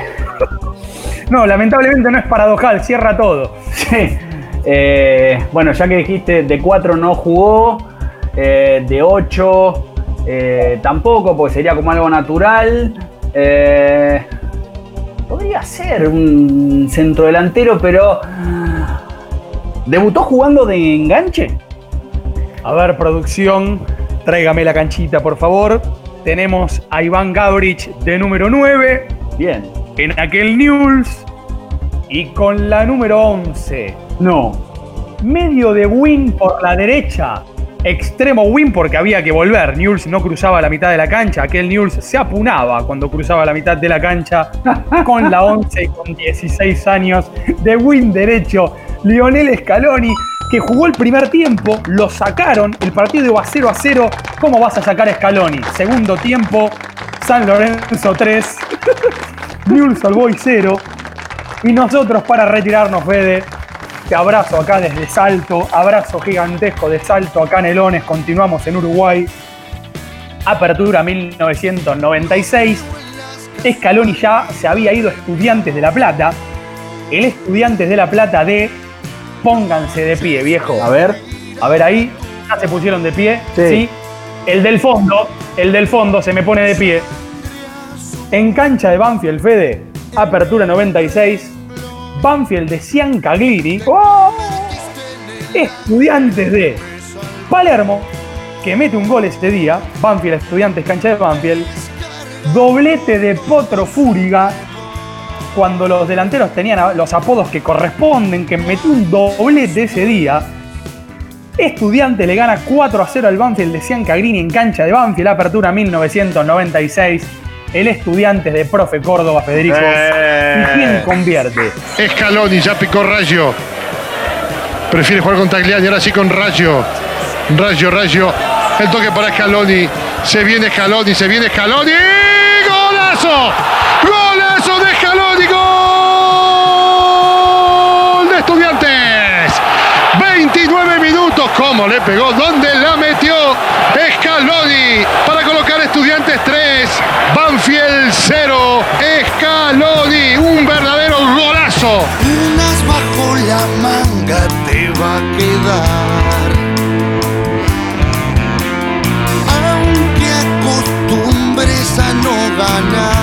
No, lamentablemente no es paradojal, cierra todo. Sí. Eh, bueno, ya que dijiste de 4 no jugó, eh, de 8 eh, tampoco, porque sería como algo natural. Eh, podría ser un centrodelantero, pero. ¿Debutó jugando de enganche? A ver, producción, tráigame la canchita, por favor. Tenemos a Iván Gabrich de número 9. Bien. En aquel News. Y con la número 11. No. Medio de win por la derecha. Extremo win porque había que volver. Newell's no cruzaba la mitad de la cancha. Aquel Newell's se apunaba cuando cruzaba la mitad de la cancha. [LAUGHS] Con la 11 y con 16 años de win derecho. Lionel Scaloni, que jugó el primer tiempo, lo sacaron. El partido iba 0 a 0. ¿Cómo vas a sacar a Scaloni? Segundo tiempo, San Lorenzo 3. [LAUGHS] Newell's Old Boys 0. Y nosotros para retirarnos, Fede, te abrazo acá desde Salto, abrazo gigantesco de Salto a Canelones, continuamos en Uruguay. Apertura 1996. Scaloni ya se había ido a Estudiantes de La Plata. El Estudiantes de La Plata de Pónganse de pie, viejo. A ver. A ver ahí. Ya se pusieron de pie. Sí. ¿sí? El del fondo, el del fondo se me pone de pie. En cancha de Banfield, Fede, apertura 96. Banfield de Ciancaglini. Estudiantes de Palermo, que mete un gol este día. Banfield, Estudiantes, cancha de Banfield. Doblete de Potro Fúriga. Cuando los delanteros tenían los apodos que corresponden, que metió un doblete ese día. Estudiante le gana 4 a 0 al Banfield de Ciancagrini en cancha de Banfield, apertura 1996. El estudiante de profe Córdoba, Federico. Eh. ¿Y quién convierte? Scaloni, ya picó Rayo. Prefiere jugar con Tagliani, ahora sí con Rayo. Rayo, Rayo. El toque para Scaloni. Se viene Scaloni, se viene Scaloni. ¡Golazo! ¡Golazo de Scaloni! ¡Gol de Estudiantes! 29 minutos. ¿Cómo le pegó? ¿Dónde la metió? Scaloni para colocar Estudiantes 3. Banfield 0. Scaloni. Un verdadero golazo. Unas bajo la manga te va a quedar. Aunque acostumbres a no ganar,